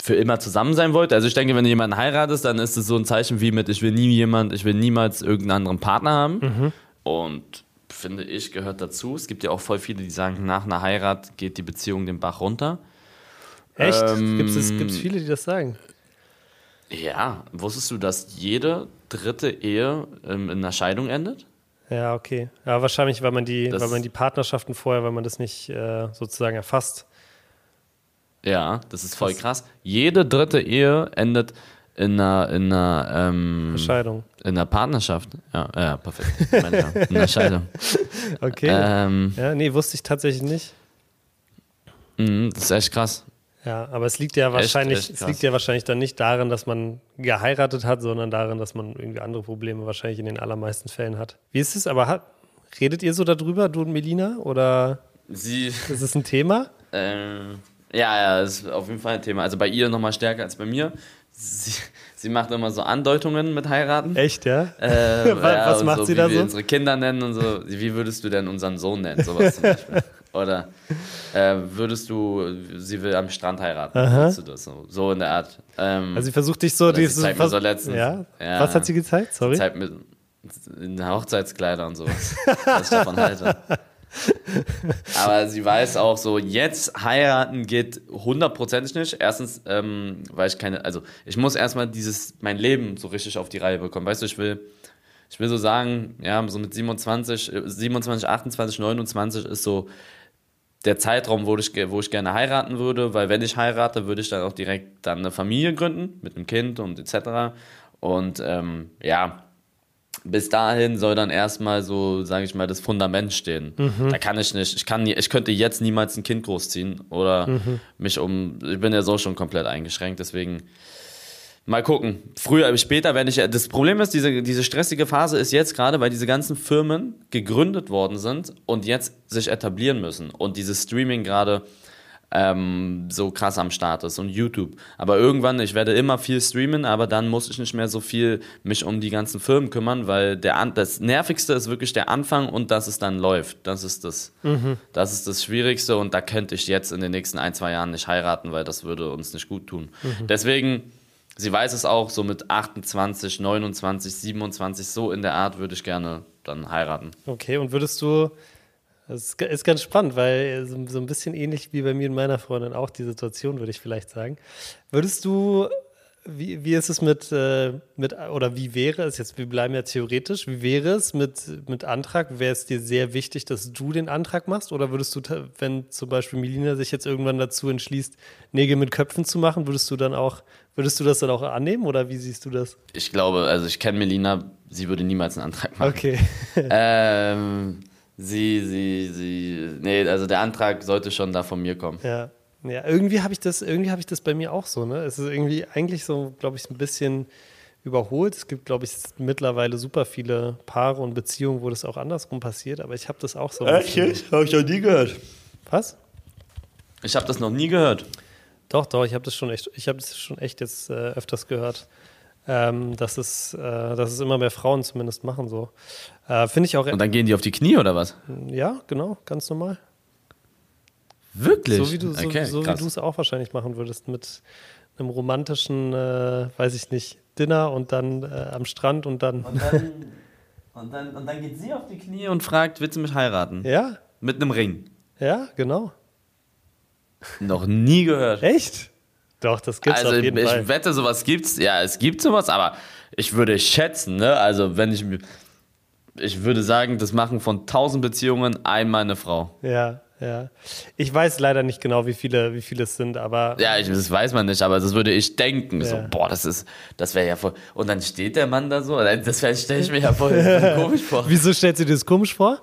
für immer zusammen sein wollt. Also ich denke, wenn du jemanden heiratest, dann ist es so ein Zeichen wie mit, ich will nie jemand, ich will niemals irgendeinen anderen Partner haben. Und finde ich, gehört dazu. Es gibt ja auch voll viele, die sagen, nach einer Heirat geht die Beziehung den Bach runter. Echt? Ähm, gibt es viele, die das sagen? Ja, wusstest du, dass jede dritte Ehe ähm, in einer Scheidung endet? Ja, okay. Ja, wahrscheinlich, weil man die, Das- weil man die Partnerschaften vorher, weil man das nicht äh, sozusagen erfasst. Ja, das ist voll krass. Jede dritte Ehe endet in einer, in einer, ähm, Scheidung. in einer Partnerschaft. Ja, ja perfekt. Ich meine, ja, in einer Scheidung. Okay. Ähm, ja, nee, wusste ich tatsächlich nicht. mh, das ist echt krass. Ja, aber es liegt ja wahrscheinlich, echt es krass. liegt ja wahrscheinlich dann nicht daran, dass man geheiratet hat, sondern daran, dass man irgendwie andere Probleme wahrscheinlich in den allermeisten Fällen hat. Wie ist es? Aber hat, redet ihr so darüber, du und Melina? Oder Sie, ist es ein Thema? ähm, ja, ja, ist auf jeden Fall ein Thema. Also bei ihr nochmal stärker als bei mir. Sie, sie macht immer so Andeutungen mit heiraten. Echt, ja? Äh, Was- was und macht so, sie wie da wir so? unsere Kinder nennen und so. Wie würdest du denn unseren Sohn nennen? Sowas zum Beispiel. Oder äh, würdest du, sie will am Strand heiraten? Aha. Du das so? So in der Art. Ähm, Also sie versucht dich so, dieses, zeigt mir so letztens. ja? Ja. Was hat sie gezeigt? Sorry. Zeit mit in Hochzeitskleider und sowas. was ich davon halte. Aber sie weiß auch so, jetzt heiraten geht hundertprozentig nicht. Erstens, ähm, weil ich keine, also ich muss erstmal dieses, mein Leben so richtig auf die Reihe bekommen. Weißt du, ich will, ich will so sagen, ja, so mit 27, äh, 27, 28, 29 ist so der Zeitraum, wo ich, wo ich gerne heiraten würde, weil wenn ich heirate, würde ich dann auch direkt dann eine Familie gründen mit einem Kind und etc. Und ähm, ja, bis dahin soll dann erstmal so, sage ich mal, das Fundament stehen. Da kann ich nicht, ich kann, ich könnte jetzt niemals ein Kind großziehen oder mich um, ich bin ja so schon komplett eingeschränkt, deswegen mal gucken. Früher, aber später werde ich, das Problem ist, diese, diese stressige Phase ist jetzt gerade, weil diese ganzen Firmen gegründet worden sind und jetzt sich etablieren müssen und dieses Streaming gerade ähm, so krass am Start ist und YouTube. Aber irgendwann, ich werde immer viel streamen, aber dann muss ich nicht mehr so viel mich um die ganzen Firmen kümmern, weil der das Nervigste ist wirklich der Anfang und dass es dann läuft. Das ist das, mhm. das ist das Schwierigste und da könnte ich jetzt in den nächsten ein, zwei Jahren nicht heiraten, weil das würde uns nicht gut tun. Mhm. Deswegen, sie weiß es auch, so mit 28, 29, 27, so in der Art würde ich gerne dann heiraten. Okay, und würdest du das ist ganz spannend, weil so ein bisschen ähnlich wie bei mir und meiner Freundin auch die Situation, würde ich vielleicht sagen. Würdest du, wie, wie ist es mit, äh, mit, oder wie wäre es jetzt, wir bleiben ja theoretisch, wie wäre es mit, mit Antrag? Wäre es dir sehr wichtig, dass du den Antrag machst? Oder würdest du, wenn zum Beispiel Melina sich jetzt irgendwann dazu entschließt, Nägel mit Köpfen zu machen, würdest du dann auch, würdest du das dann auch annehmen oder wie siehst du das? Ich glaube, also ich kenne Melina, sie würde niemals einen Antrag machen. Okay. ähm, Sie, sie, sie. Nee, also der Antrag sollte schon da von mir kommen. Ja. Ja, irgendwie habe ich das, irgendwie habe ich das bei mir auch so, ne? Es ist irgendwie eigentlich so, glaube ich, ein bisschen überholt. Es gibt, glaube ich, mittlerweile super viele Paare und Beziehungen, wo das auch andersrum passiert, aber ich habe das auch so. Echt? Habe ich noch nie gehört. Was? Ich habe das noch nie gehört. Doch, doch, ich habe das schon echt, ich habe das schon echt jetzt äh, öfters gehört ähm, dass, es, äh, dass es immer mehr Frauen zumindest machen so. Äh, Finde ich auch. Und dann gehen die auf die Knie oder was? Ja, genau, ganz normal. Wirklich? So wie du so, so wie es auch wahrscheinlich machen würdest mit einem romantischen, äh, weiß ich nicht, Dinner und dann äh, am Strand und dann. Und dann, und dann, und dann geht sie auf die Knie und fragt, willst du mich heiraten? Ja. Mit einem Ring. Ja, genau. Noch nie gehört. Echt? Doch, das gibt's also auf jeden ich Fall. Ich wette, sowas gibt's. Ja, es gibt sowas, aber ich würde schätzen, ne? Also wenn ich ich würde sagen, das machen von 1000 Beziehungen einmal eine Frau. Ja, ja. Ich weiß leider nicht genau, wie viele, wie viele es sind, aber. Ja, ich, das weiß man nicht, aber das würde ich denken. Ja. So, boah, das ist, das wäre ja voll. Und dann steht der Mann da so, das stelle ich mir ja voll komisch vor. Wieso stellst du dir das komisch vor?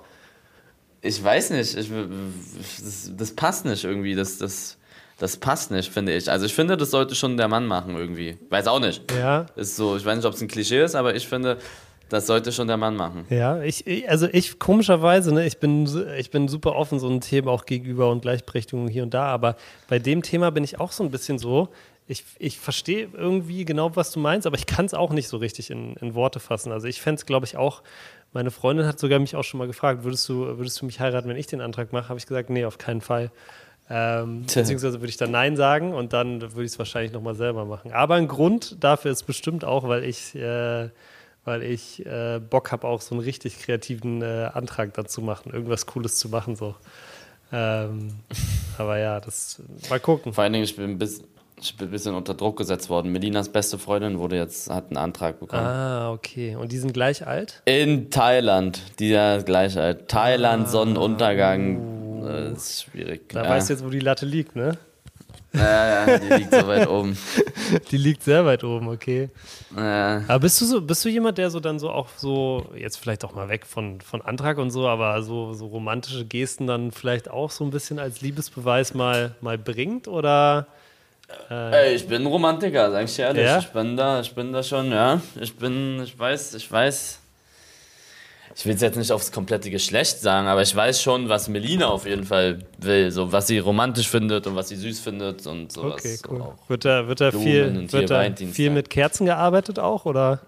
Ich weiß nicht. Ich, das, das passt nicht irgendwie. Das, das, das passt nicht, finde ich. Also ich finde, das sollte schon der Mann machen irgendwie. Weiß auch nicht. Ja. Ist so, ich weiß nicht, ob es ein Klischee ist, aber ich finde, das sollte schon der Mann machen. Ja, ich, also ich komischerweise, ne, ich bin, ich bin super offen so ein Thema auch gegenüber und Gleichberechtigung hier und da, aber bei dem Thema bin ich auch so ein bisschen so, ich, ich verstehe irgendwie genau, was du meinst, aber ich kann es auch nicht so richtig in, in Worte fassen. Also ich fände es, glaube ich, auch, meine Freundin hat sogar mich auch schon mal gefragt, würdest du, würdest du mich heiraten, wenn ich den Antrag mache? Habe ich gesagt, nee, auf keinen Fall. Ähm, beziehungsweise würde ich dann Nein sagen und dann würde ich es wahrscheinlich nochmal selber machen. Aber ein Grund dafür ist bestimmt auch, weil ich, äh, weil ich äh, Bock habe, auch so einen richtig kreativen äh, Antrag dazu machen, irgendwas Cooles zu machen. So. Ähm, aber ja, das mal gucken. Vor allen Dingen, ich bin, bis, ich bin ein bisschen unter Druck gesetzt worden. Melinas beste Freundin wurde jetzt, hat einen Antrag bekommen. Ah, okay. Und die sind gleich alt? In Thailand, die ja gleich alt. Thailand, ah, Sonnenuntergang. Uh das ist schwierig. Da ja. weißt du jetzt, wo die Latte liegt, ne? Ja, ja, die liegt so weit oben. Die liegt sehr weit oben, okay. Ja. Aber bist du so, bist du jemand, der so dann so auch so, jetzt vielleicht auch mal weg von, von Antrag und so, aber so, so romantische Gesten dann vielleicht auch so ein bisschen als Liebesbeweis mal, mal bringt? Oder? Äh, Ey, ich bin Romantiker, sag ich ehrlich. Ja? Ich bin da, ich bin da schon, ja. Ich bin, ich weiß, ich weiß ich will es jetzt nicht aufs komplette Geschlecht sagen, aber ich weiß schon, was Melina auf jeden Fall will, so was sie romantisch findet und was sie süß findet und sowas. Okay, cool. So wird da, wird da viel, wird da viel mit Kerzen gearbeitet auch oder?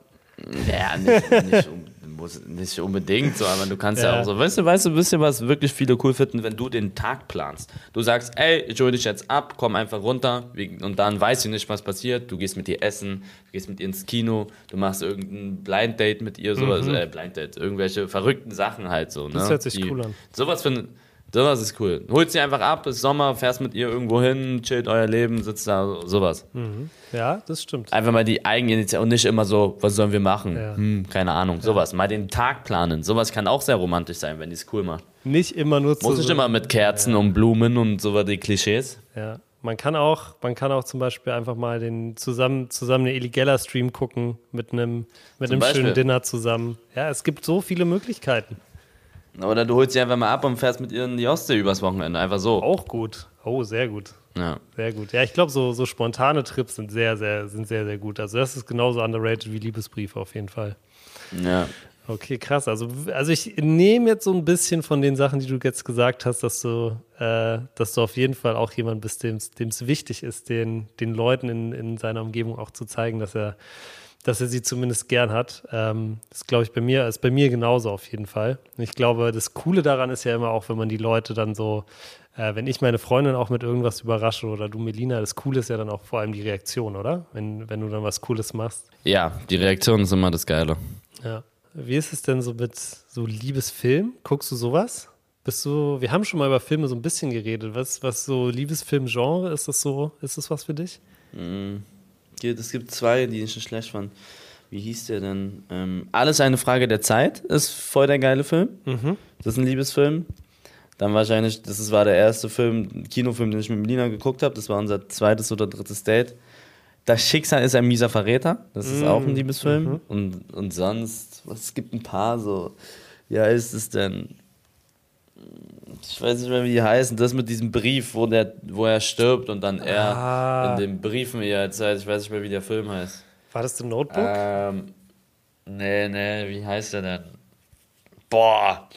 Ja, nicht, nicht, muss nicht unbedingt so, aber du kannst ja. ja, auch so, weißt du, weißt du, wisst ihr, was wirklich viele cool finden, wenn du den Tag planst. Du sagst, ey, ich hole dich jetzt ab, komm einfach runter und dann weißt du nicht, was passiert. Du gehst mit ihr essen, du gehst mit ihr ins Kino, du machst irgendein Blind Date mit ihr, sowas, mhm. äh, Blind Date, irgendwelche verrückten Sachen halt so. Ne? Das hört sich Die, cool an. Sowas finde Sowas ist cool. Holt sie einfach ab, ist Sommer, fährst mit ihr irgendwo hin, chillt euer Leben, sitzt da, sowas. Mhm. Ja, das stimmt. Einfach mal die Eigeninitiative und nicht immer so, was sollen wir machen? Ja. Hm, keine Ahnung, sowas. Mal den Tag planen. Sowas kann auch sehr romantisch sein, wenn die es cool macht. Nicht immer nur zu. Muss nicht so immer mit Kerzen ja. und Blumen und sowas, die Klischees. Ja. Man kann auch, man kann auch zum Beispiel einfach mal den zusammen, zusammen eine Illegella Stream gucken mit einem, mit einem schönen Dinner zusammen. Ja, es gibt so viele Möglichkeiten. Oder du holst sie einfach mal ab und fährst mit ihr in die Ostsee übers Wochenende. Einfach so. Auch gut. Oh, sehr gut. Ja. Sehr gut. Ja, ich glaube, so, so spontane Trips sind sehr, sehr, sind sehr, sehr gut. Also das ist genauso underrated wie Liebesbriefe auf jeden Fall. Ja. Okay, krass. Also, also ich nehme jetzt so ein bisschen von den Sachen, die du jetzt gesagt hast, dass du, äh, dass du auf jeden Fall auch jemand bist, dem es wichtig ist, den, den Leuten in, in seiner Umgebung auch zu zeigen, dass er, dass er sie zumindest gern hat. Ähm, das glaube ich bei mir, ist bei mir genauso auf jeden Fall. Ich glaube, das Coole daran ist ja immer auch, wenn man die Leute dann so, äh, wenn ich meine Freundin auch mit irgendwas überrasche oder du Melina, das Coole ist ja dann auch vor allem die Reaktion, oder? Wenn, wenn du dann was Cooles machst. Ja, die Reaktion ist immer das Geile. Ja. Wie ist es denn so mit so Liebesfilm? Guckst du sowas? Bist du, wir haben schon mal über Filme so ein bisschen geredet. Was, was so Liebesfilm-Genre, ist das so, ist das was für dich? Mm, es gibt zwei, die ich schon schlecht fand. Wie hieß der denn? Ähm, Alles eine Frage der Zeit ist voll der geile Film. Mhm. Das ist ein Liebesfilm. Dann wahrscheinlich, das war der erste Film, Kinofilm, den ich mit Melina geguckt habe. Das war unser zweites oder drittes Date. Das Schicksal ist ein mieser Verräter. Das ist mm. auch ein mhm. Liebesfilm. Mhm. Und, und sonst, es gibt ein paar so. Wie heißt es denn? Ich weiß nicht mehr, wie die heißen. Das mit diesem Brief, wo, der, wo er stirbt und dann er ah. in den Briefen ihr erzählt. Ich weiß nicht mehr, wie der Film heißt. War das The Notebook? Ähm, nee, nee, wie heißt der denn? Boah,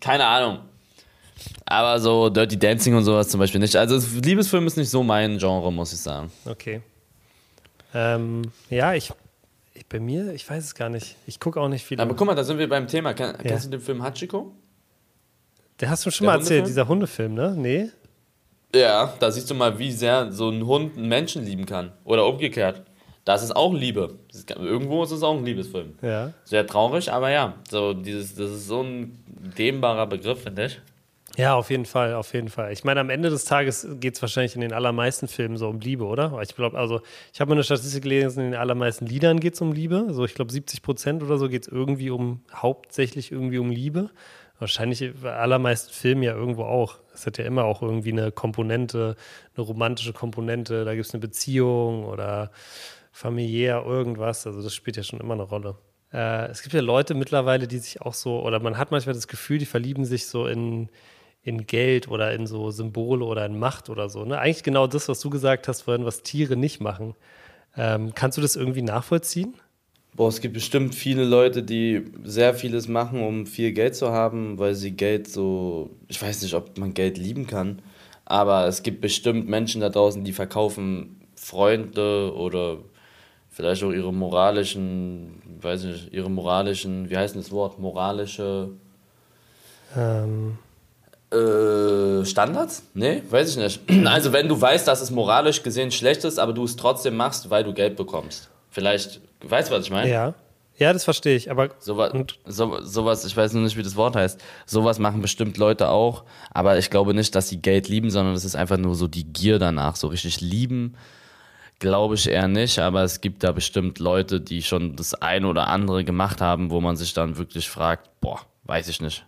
keine Ahnung. Aber so Dirty Dancing und sowas zum Beispiel nicht. Also Liebesfilm ist nicht so mein Genre, muss ich sagen. Okay. Ähm, ja, ich, ich, bei mir, ich weiß es gar nicht. Ich gucke auch nicht viel. Aber guck mal, da sind wir beim Thema. Kann, ja. Kennst du den Film Hachiko? Der hast du schon Der mal erzählt, dieser Hundefilm, ne? Nee? Ja, da siehst du mal, wie sehr so ein Hund einen Menschen lieben kann. Oder umgekehrt. Das ist auch Liebe. Ist, irgendwo ist es auch ein Liebesfilm. Ja. Sehr traurig, aber ja, so dieses, das ist so ein dehnbarer Begriff, finde ich. Ja, auf jeden Fall, auf jeden Fall. Ich meine, am Ende des Tages geht es wahrscheinlich in den allermeisten Filmen so um Liebe, oder? Ich glaube, also ich habe mal eine Statistik gelesen, in den allermeisten Liedern geht es um Liebe. So, ich glaube, 70 Prozent oder so geht es irgendwie um, hauptsächlich irgendwie um Liebe. Wahrscheinlich bei allermeisten Filmen ja irgendwo auch. Es hat ja immer auch irgendwie eine Komponente, eine romantische Komponente. Da gibt es eine Beziehung oder familiär irgendwas. Also das spielt ja schon immer eine Rolle. Äh, es gibt ja Leute mittlerweile, die sich auch so, oder man hat manchmal das Gefühl, die verlieben sich so in in Geld oder in so Symbole oder in Macht oder so. Ne? Eigentlich genau das, was du gesagt hast vorhin, was Tiere nicht machen. Ähm, kannst du das irgendwie nachvollziehen? Boah, es gibt bestimmt viele Leute, die sehr vieles machen, um viel Geld zu haben, weil sie Geld so, ich weiß nicht, ob man Geld lieben kann, aber es gibt bestimmt Menschen da draußen, die verkaufen Freunde oder vielleicht auch ihre moralischen, weiß nicht, ihre moralischen, wie heißt das Wort, moralische ähm äh, Standards? Nee, weiß ich nicht. Also wenn du weißt, dass es moralisch gesehen schlecht ist, aber du es trotzdem machst, weil du Geld bekommst. Vielleicht, weißt du, was ich meine? Ja. Ja, das verstehe ich, aber. Sowas, so, sowas, ich weiß noch nicht, wie das Wort heißt. Sowas machen bestimmt Leute auch, aber ich glaube nicht, dass sie Geld lieben, sondern es ist einfach nur so die Gier danach. So richtig lieben, glaube ich eher nicht, aber es gibt da bestimmt Leute, die schon das eine oder andere gemacht haben, wo man sich dann wirklich fragt, boah, weiß ich nicht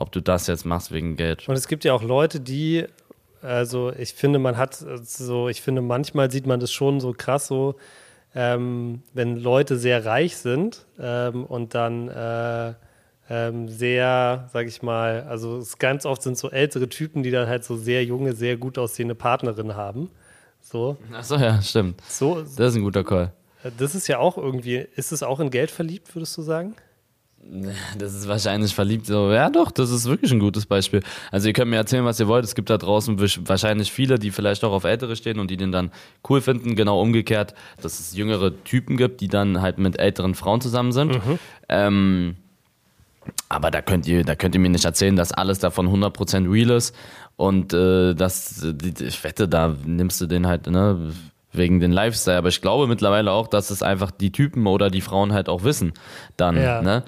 ob du das jetzt machst wegen Geld. Und es gibt ja auch Leute, die, also ich finde, man hat so, ich finde, manchmal sieht man das schon so krass so, ähm, wenn Leute sehr reich sind ähm, und dann äh, ähm, sehr, sag ich mal, also es ganz oft sind so ältere Typen, die dann halt so sehr junge, sehr gut aussehende Partnerinnen haben. So. Achso, ja, stimmt. So, das ist ein guter Call. Das ist ja auch irgendwie, ist es auch in Geld verliebt, würdest du sagen? Das ist wahrscheinlich verliebt. So, ja, doch, das ist wirklich ein gutes Beispiel. Also, ihr könnt mir erzählen, was ihr wollt. Es gibt da draußen wahrscheinlich viele, die vielleicht auch auf Ältere stehen und die den dann cool finden. Genau umgekehrt, dass es jüngere Typen gibt, die dann halt mit älteren Frauen zusammen sind. Mhm. Ähm, aber da könnt ihr, da könnt ihr mir nicht erzählen, dass alles davon 100% real ist. Und äh, das, ich wette, da nimmst du den halt, ne, wegen den Lifestyle. Aber ich glaube mittlerweile auch, dass es einfach die Typen oder die Frauen halt auch wissen. Dann, ja. ne?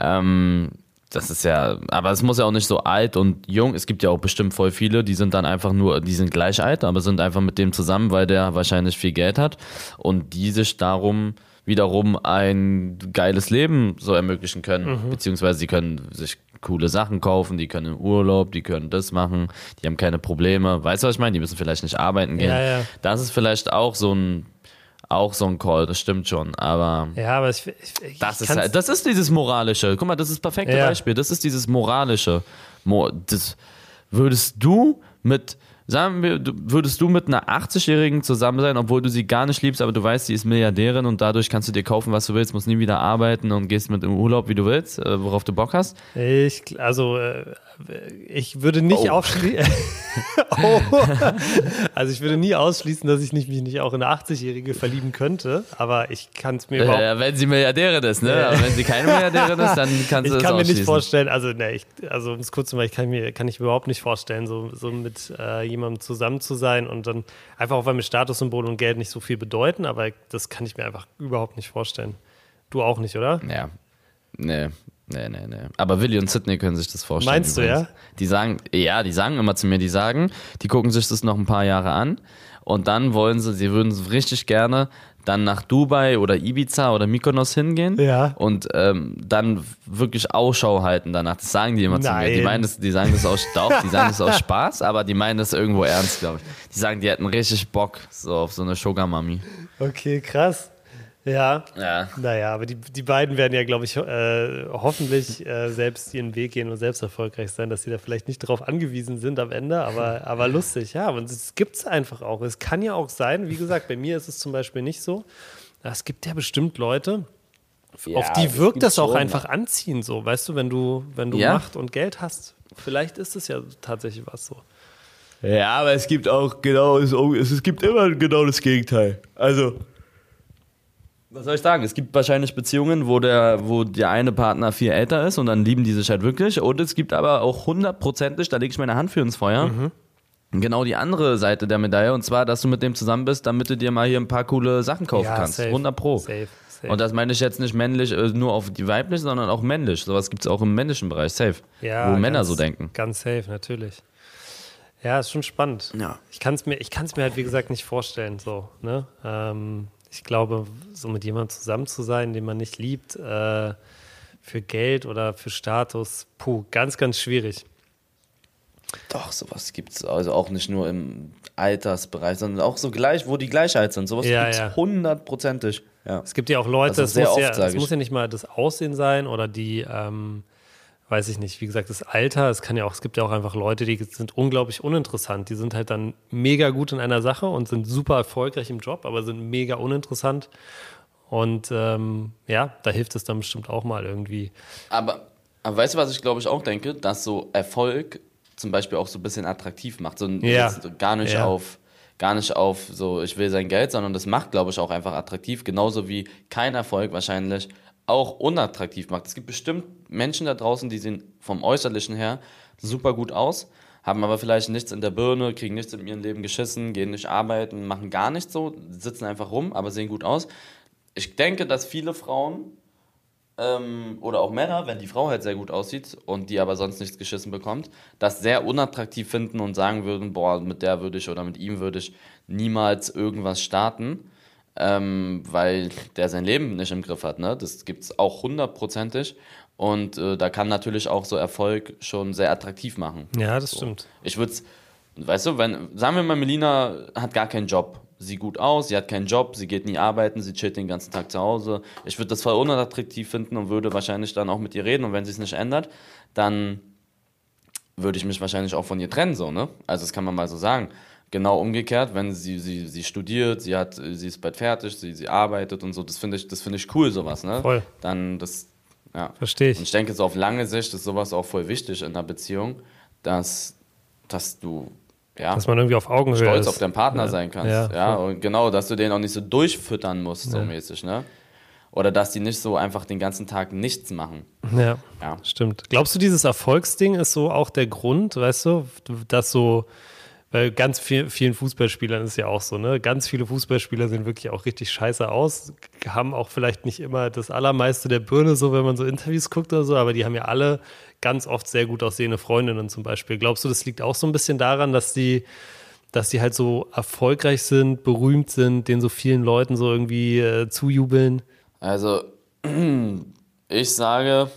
Ähm, das ist ja, aber es muss ja auch nicht so alt und jung. Es gibt ja auch bestimmt voll viele, die sind dann einfach nur, die sind gleich alt, aber sind einfach mit dem zusammen, weil der wahrscheinlich viel Geld hat und die sich darum wiederum ein geiles Leben so ermöglichen können. Mhm. Beziehungsweise sie können sich coole Sachen kaufen, die können Urlaub, die können das machen, die haben keine Probleme. Weißt du, was ich meine? Die müssen vielleicht nicht arbeiten gehen. Ja, ja. Das ist vielleicht auch so ein auch so ein Call, das stimmt schon, aber. Ja, aber ich, ich, ich das, ist halt, das ist dieses moralische. Guck mal, das ist das perfekte ja. Beispiel. Das ist dieses moralische. Das würdest du mit sagen wir, du, würdest du mit einer 80-Jährigen zusammen sein, obwohl du sie gar nicht liebst, aber du weißt, sie ist Milliardärin und dadurch kannst du dir kaufen, was du willst, musst nie wieder arbeiten und gehst mit im Urlaub, wie du willst, äh, worauf du Bock hast? Ich, also, äh, ich würde nicht oh. ausschließen. oh. Also, ich würde nie ausschließen, dass ich nicht, mich nicht auch in eine 80-Jährige verlieben könnte, aber ich kann es mir überhaupt. Ja, wenn sie Milliardärin ist, ne? Aber wenn sie keine Milliardärin ist, dann kannst du Ich kann mir nicht vorstellen, also, ne, ich, also um es kurz zu machen, ich kann mir, kann ich mir überhaupt nicht vorstellen, so, so mit äh, jemandem zusammen zu sein und dann einfach auch, weil mir Statussymbole und Geld nicht so viel bedeuten, aber das kann ich mir einfach überhaupt nicht vorstellen. Du auch nicht, oder? Ja. Nee, Nee, nee, nee. Aber Willi und Sidney können sich das vorstellen. Meinst übrigens. du, ja? Die sagen, ja, die sagen immer zu mir, die sagen, die gucken sich das noch ein paar Jahre an und dann wollen sie, sie würden richtig gerne dann nach Dubai oder Ibiza oder Mykonos hingehen ja. und ähm, dann wirklich Ausschau halten danach. Das sagen die immer Nein. zu mir. Die meinen das, die sagen das aus doch, die sagen das aus Spaß, aber die meinen das irgendwo ernst, glaube ich. Die sagen, die hätten richtig Bock so auf so eine Sugar Mami. Okay, krass. Ja. ja. Naja, aber die, die beiden werden ja, glaube ich, äh, hoffentlich äh, selbst ihren Weg gehen und selbst erfolgreich sein, dass sie da vielleicht nicht darauf angewiesen sind am Ende, aber, aber lustig, ja. Und es gibt es einfach auch. Es kann ja auch sein, wie gesagt, bei mir ist es zum Beispiel nicht so. Es gibt ja bestimmt Leute, ja, auf die wirkt das auch einfach ne? anziehen, so, weißt du, wenn du, wenn du ja. Macht und Geld hast. Vielleicht ist es ja tatsächlich was so. Ja, aber es gibt auch genau, es, es gibt immer genau das Gegenteil. Also, was soll ich sagen? Es gibt wahrscheinlich Beziehungen, wo der, wo der eine Partner viel älter ist und dann lieben die sich halt wirklich. Und es gibt aber auch hundertprozentig, da lege ich meine Hand für ins Feuer, mhm. genau die andere Seite der Medaille. Und zwar, dass du mit dem zusammen bist, damit du dir mal hier ein paar coole Sachen kaufen ja, kannst. Safe, 100 Pro. Safe, safe. Und das meine ich jetzt nicht männlich, äh, nur auf die weibliche, sondern auch männlich. Sowas gibt es auch im männlichen Bereich, safe. Ja, wo ganz, Männer so denken. Ganz safe, natürlich. Ja, ist schon spannend. Ja. Ich kann es mir, mir halt, wie gesagt, nicht vorstellen. So, ne? Ähm, ich glaube, so mit jemandem zusammen zu sein, den man nicht liebt, äh, für Geld oder für Status, puh, ganz, ganz schwierig. Doch, sowas gibt es also auch nicht nur im Altersbereich, sondern auch so gleich, wo die Gleichheit sind. Sowas ja, gibt es ja. hundertprozentig. Ja. Es gibt ja auch Leute, es muss, ja, muss ja nicht mal das Aussehen sein oder die, ähm, weiß ich nicht, wie gesagt, das Alter, es kann ja auch, es gibt ja auch einfach Leute, die sind unglaublich uninteressant. Die sind halt dann mega gut in einer Sache und sind super erfolgreich im Job, aber sind mega uninteressant. Und ähm, ja, da hilft es dann bestimmt auch mal irgendwie. Aber, aber weißt du, was ich glaube ich auch denke, dass so Erfolg zum Beispiel auch so ein bisschen attraktiv macht. So ja. gar nicht ja. auf gar nicht auf so, ich will sein Geld, sondern das macht, glaube ich, auch einfach attraktiv. Genauso wie kein Erfolg wahrscheinlich auch unattraktiv macht. Es gibt bestimmt Menschen da draußen, die sehen vom Äußerlichen her super gut aus, haben aber vielleicht nichts in der Birne, kriegen nichts in ihrem Leben geschissen, gehen nicht arbeiten, machen gar nichts so, sitzen einfach rum, aber sehen gut aus. Ich denke, dass viele Frauen ähm, oder auch Männer, wenn die Frau halt sehr gut aussieht und die aber sonst nichts geschissen bekommt, das sehr unattraktiv finden und sagen würden, boah, mit der würde ich oder mit ihm würde ich niemals irgendwas starten ähm, weil der sein Leben nicht im Griff hat. Ne? Das gibt es auch hundertprozentig. Und äh, da kann natürlich auch so Erfolg schon sehr attraktiv machen. Ja, das so. stimmt. Ich würde es, weißt du, wenn, sagen wir mal, Melina hat gar keinen Job. Sieht gut aus, sie hat keinen Job, sie geht nie arbeiten, sie chillt den ganzen Tag zu Hause. Ich würde das voll unattraktiv finden und würde wahrscheinlich dann auch mit ihr reden. Und wenn sie es nicht ändert, dann würde ich mich wahrscheinlich auch von ihr trennen, so, ne? Also, das kann man mal so sagen. Genau umgekehrt, wenn sie, sie, sie studiert, sie hat, sie ist bald fertig, sie, sie arbeitet und so, das finde ich, das finde ich cool, sowas, ne? Voll. Dann das, ja. Verstehe ich. Und ich denke, so auf lange Sicht ist sowas auch voll wichtig in einer Beziehung, dass, dass du, ja, dass man irgendwie auf Augenhöhe stolz ist. auf deinen Partner ja. sein kannst. Ja, ja, und genau, dass du den auch nicht so durchfüttern musst, so mäßig, ne? Oder dass die nicht so einfach den ganzen Tag nichts machen. Ja, ja, stimmt. Glaubst du, dieses Erfolgsding ist so auch der Grund, weißt du, dass so weil ganz viel, vielen Fußballspielern ist ja auch so, ne? Ganz viele Fußballspieler sehen wirklich auch richtig scheiße aus, haben auch vielleicht nicht immer das Allermeiste der Birne, so wenn man so Interviews guckt oder so, aber die haben ja alle ganz oft sehr gut aussehende Freundinnen zum Beispiel. Glaubst du, das liegt auch so ein bisschen daran, dass die, dass die halt so erfolgreich sind, berühmt sind, den so vielen Leuten so irgendwie äh, zujubeln? Also, ich sage,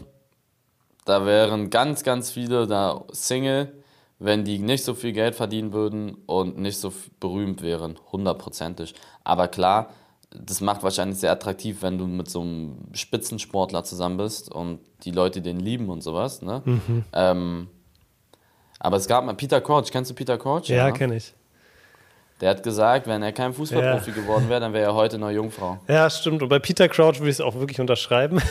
da wären ganz, ganz viele da Single wenn die nicht so viel Geld verdienen würden und nicht so berühmt wären, hundertprozentig. Aber klar, das macht wahrscheinlich sehr attraktiv, wenn du mit so einem Spitzensportler zusammen bist und die Leute den lieben und sowas. Ne? Mhm. Ähm, Aber es gab mal Peter Crouch. Kennst du Peter Crouch? Ja, kenne ich. Der hat gesagt, wenn er kein Fußballprofi ja. geworden wäre, dann wäre er heute noch Jungfrau. Ja, stimmt. Und bei Peter Crouch würde ich es auch wirklich unterschreiben.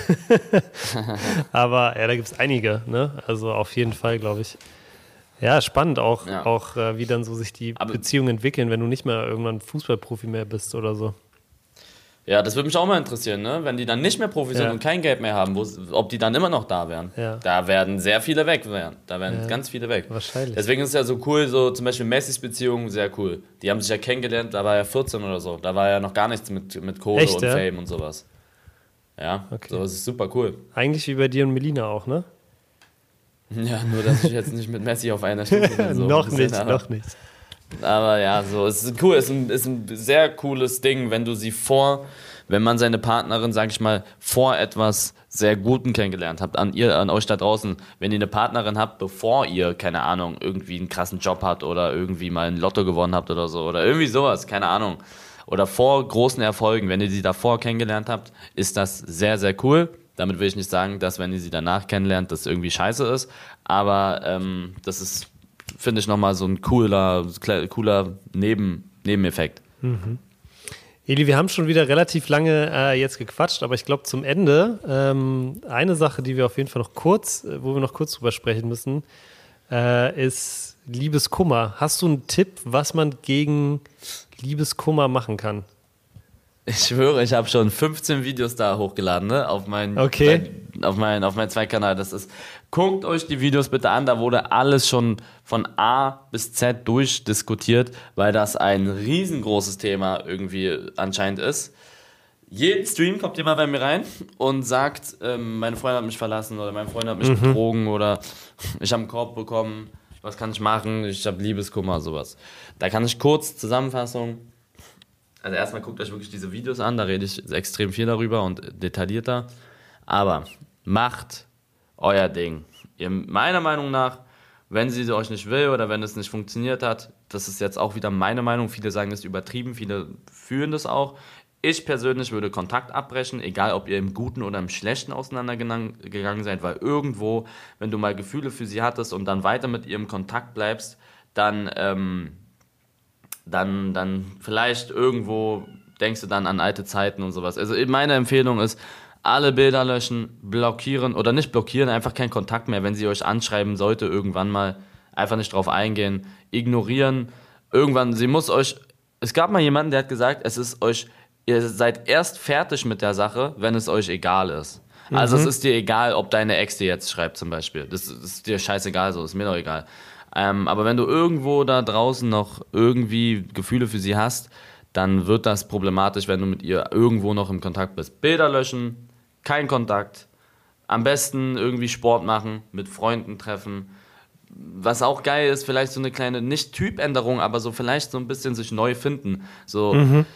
Aber ja, da gibt es einige. Ne? Also auf jeden Fall, glaube ich. Ja, spannend auch, ja. auch äh, wie dann so sich die Aber Beziehungen entwickeln, wenn du nicht mehr irgendwann Fußballprofi mehr bist oder so. Ja, das würde mich auch mal interessieren, ne? wenn die dann nicht mehr Profi sind ja. und kein Geld mehr haben, ob die dann immer noch da wären. Ja. Da werden sehr viele weg werden. Da werden ja. ganz viele weg. Wahrscheinlich. Deswegen ist es ja so cool, so zum Beispiel Messis Beziehung, sehr cool. Die haben sich ja kennengelernt, da war er 14 oder so. Da war ja noch gar nichts mit, mit Kohle Echt, und Fame und sowas. Ja, okay. so ist super cool. Eigentlich wie bei dir und Melina auch, ne? Ja, nur dass ich jetzt nicht mit Messi auf einer Stufe bin. So noch nicht, noch nicht. Aber ja, so, es ist cool, es ist ein, ist ein sehr cooles Ding, wenn du sie vor, wenn man seine Partnerin, sag ich mal, vor etwas sehr Guten kennengelernt habt, an ihr, an euch da draußen, wenn ihr eine Partnerin habt, bevor ihr, keine Ahnung, irgendwie einen krassen Job habt oder irgendwie mal ein Lotto gewonnen habt oder so, oder irgendwie sowas, keine Ahnung. Oder vor großen Erfolgen, wenn ihr sie davor kennengelernt habt, ist das sehr, sehr cool. Damit will ich nicht sagen, dass wenn ihr sie danach kennenlernt, das irgendwie scheiße ist, aber ähm, das ist finde ich nochmal so ein cooler, cooler Neben, Nebeneffekt. Mhm. Eli, wir haben schon wieder relativ lange äh, jetzt gequatscht, aber ich glaube zum Ende ähm, eine Sache, die wir auf jeden Fall noch kurz, äh, wo wir noch kurz drüber sprechen müssen, äh, ist Liebeskummer. Hast du einen Tipp, was man gegen Liebeskummer machen kann? Ich schwöre, ich habe schon 15 Videos da hochgeladen, ne? Auf meinen, okay. auf meinen, auf meinen zwei Kanal. Das ist, guckt euch die Videos bitte an. Da wurde alles schon von A bis Z durchdiskutiert, weil das ein riesengroßes Thema irgendwie anscheinend ist. Jeden Stream kommt jemand bei mir rein und sagt, ähm, meine Freundin hat mich verlassen oder mein Freund hat mich mhm. betrogen oder ich habe einen Korb bekommen. Was kann ich machen? Ich habe Liebeskummer, sowas. Da kann ich kurz Zusammenfassung also erstmal guckt euch wirklich diese Videos an, da rede ich extrem viel darüber und detaillierter. Aber macht euer Ding. Ihr, meiner Meinung nach, wenn sie euch nicht will oder wenn es nicht funktioniert hat, das ist jetzt auch wieder meine Meinung. Viele sagen, es ist übertrieben, viele fühlen das auch. Ich persönlich würde Kontakt abbrechen, egal ob ihr im Guten oder im Schlechten auseinandergegangen seid, weil irgendwo, wenn du mal Gefühle für sie hattest und dann weiter mit ihr im Kontakt bleibst, dann ähm, dann, dann vielleicht irgendwo denkst du dann an alte Zeiten und sowas. Also meine Empfehlung ist, alle Bilder löschen, blockieren oder nicht blockieren, einfach keinen Kontakt mehr, wenn sie euch anschreiben sollte, irgendwann mal einfach nicht drauf eingehen, ignorieren. Irgendwann, sie muss euch, es gab mal jemanden, der hat gesagt, es ist euch, ihr seid erst fertig mit der Sache, wenn es euch egal ist. Also mhm. es ist dir egal, ob deine Ex dir jetzt schreibt zum Beispiel. Das ist dir scheißegal so, ist mir doch egal. Ähm, aber wenn du irgendwo da draußen noch irgendwie Gefühle für sie hast, dann wird das problematisch, wenn du mit ihr irgendwo noch im Kontakt bist. Bilder löschen, kein Kontakt. Am besten irgendwie Sport machen, mit Freunden treffen. Was auch geil ist, vielleicht so eine kleine, nicht Typänderung, aber so vielleicht so ein bisschen sich neu finden. So, mhm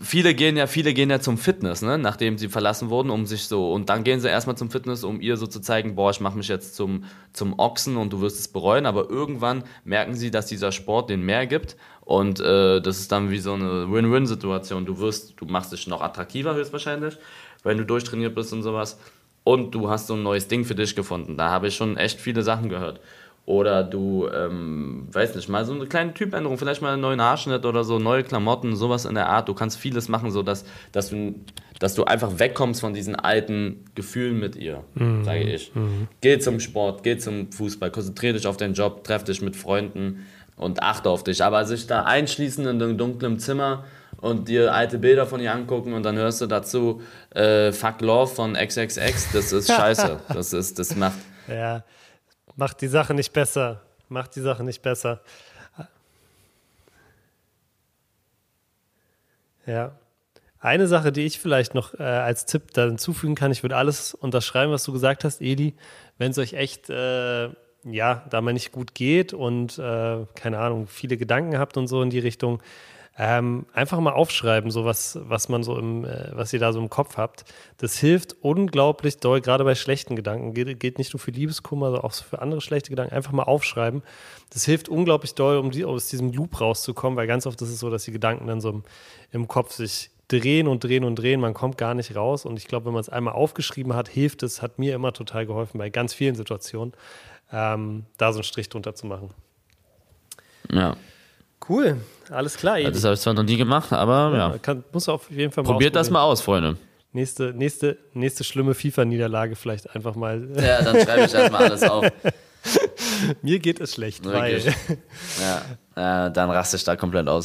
viele gehen ja, viele gehen ja zum Fitness, ne? nachdem sie verlassen wurden, um sich so, und dann gehen sie erstmal zum Fitness, um ihr so zu zeigen, boah, ich mache mich jetzt zum, zum Ochsen und du wirst es bereuen, aber irgendwann merken sie, dass dieser Sport den mehr gibt und äh, das ist dann wie so eine Win-Win-Situation. Du wirst, du machst dich noch attraktiver höchstwahrscheinlich, wenn du durchtrainiert bist und sowas und du hast so ein neues Ding für dich gefunden. Da habe ich schon echt viele Sachen gehört. Oder du, ähm, weiß nicht, mal so eine kleine Typänderung, vielleicht mal einen neuen Haarschnitt oder so, neue Klamotten, sowas in der Art. Du kannst vieles machen, so dass, dass, du, dass du einfach wegkommst von diesen alten Gefühlen mit ihr, mhm. sage ich. Mhm. Geh zum Sport, geh zum Fußball, konzentriere dich auf deinen Job, treff dich mit Freunden und achte auf dich. Aber sich da einschließen in einem dunklen Zimmer und dir alte Bilder von ihr angucken und dann hörst du dazu äh, Fuck Love von XXX, das ist scheiße. das, ist, das macht. Ja. Macht die Sache nicht besser. Macht die Sache nicht besser. Ja. Eine Sache, die ich vielleicht noch äh, als Tipp da hinzufügen kann, ich würde alles unterschreiben, was du gesagt hast, Edi. Wenn es euch echt, äh, ja, da mal nicht gut geht und, äh, keine Ahnung, viele Gedanken habt und so in die Richtung, ähm, einfach mal aufschreiben, so was, was man so im, äh, was ihr da so im Kopf habt. Das hilft unglaublich doll, gerade bei schlechten Gedanken. Geht, geht nicht nur für Liebeskummer, sondern auch für andere schlechte Gedanken. Einfach mal aufschreiben. Das hilft unglaublich doll, um die, aus diesem Loop rauszukommen, weil ganz oft ist es so, dass die Gedanken dann so im, im Kopf sich drehen und drehen und drehen, man kommt gar nicht raus. Und ich glaube, wenn man es einmal aufgeschrieben hat, hilft es, hat mir immer total geholfen bei ganz vielen Situationen, ähm, da so einen Strich drunter zu machen. Ja. Cool, alles klar. Ja, das habe ich zwar noch nie gemacht, aber ja. ja. Kann, muss auf jeden Fall mal Probiert das mal aus, Freunde. Nächste, nächste, nächste schlimme FIFA-Niederlage vielleicht einfach mal. Ja, dann schreibe ich erstmal alles auf. Mir geht es schlecht, Wirklich? weil. Ja, ja, dann raste ich da komplett aus.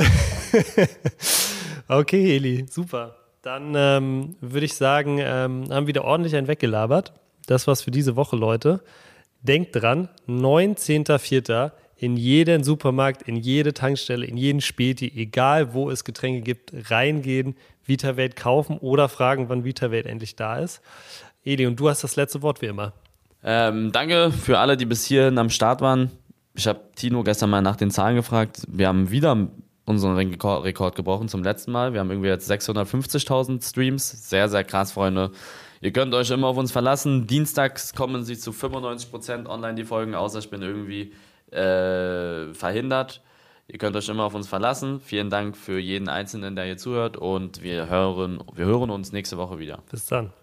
okay, Eli, super. Dann ähm, würde ich sagen, ähm, haben wir wieder ordentlich einen weggelabert. Das war's für diese Woche, Leute. Denkt dran, 19.04 in jeden Supermarkt, in jede Tankstelle, in jeden Späti, egal wo es Getränke gibt, reingehen, VitaWelt kaufen oder fragen, wann VitaWelt endlich da ist. Eli, und du hast das letzte Wort wie immer. Ähm, danke für alle, die bis hierhin am Start waren. Ich habe Tino gestern mal nach den Zahlen gefragt. Wir haben wieder unseren Rekord gebrochen zum letzten Mal. Wir haben irgendwie jetzt 650.000 Streams. Sehr, sehr krass, Freunde. Ihr könnt euch immer auf uns verlassen. Dienstags kommen sie zu 95% online, die Folgen, außer ich bin irgendwie äh, verhindert. Ihr könnt euch immer auf uns verlassen. Vielen Dank für jeden Einzelnen, der hier zuhört und wir hören, wir hören uns nächste Woche wieder. Bis dann.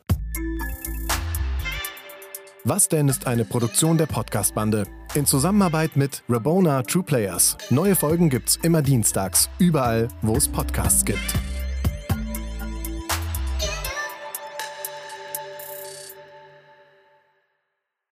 Was denn ist eine Produktion der Podcast-Bande in Zusammenarbeit mit Rabona True Players. Neue Folgen gibt's immer dienstags, überall, wo es Podcasts gibt.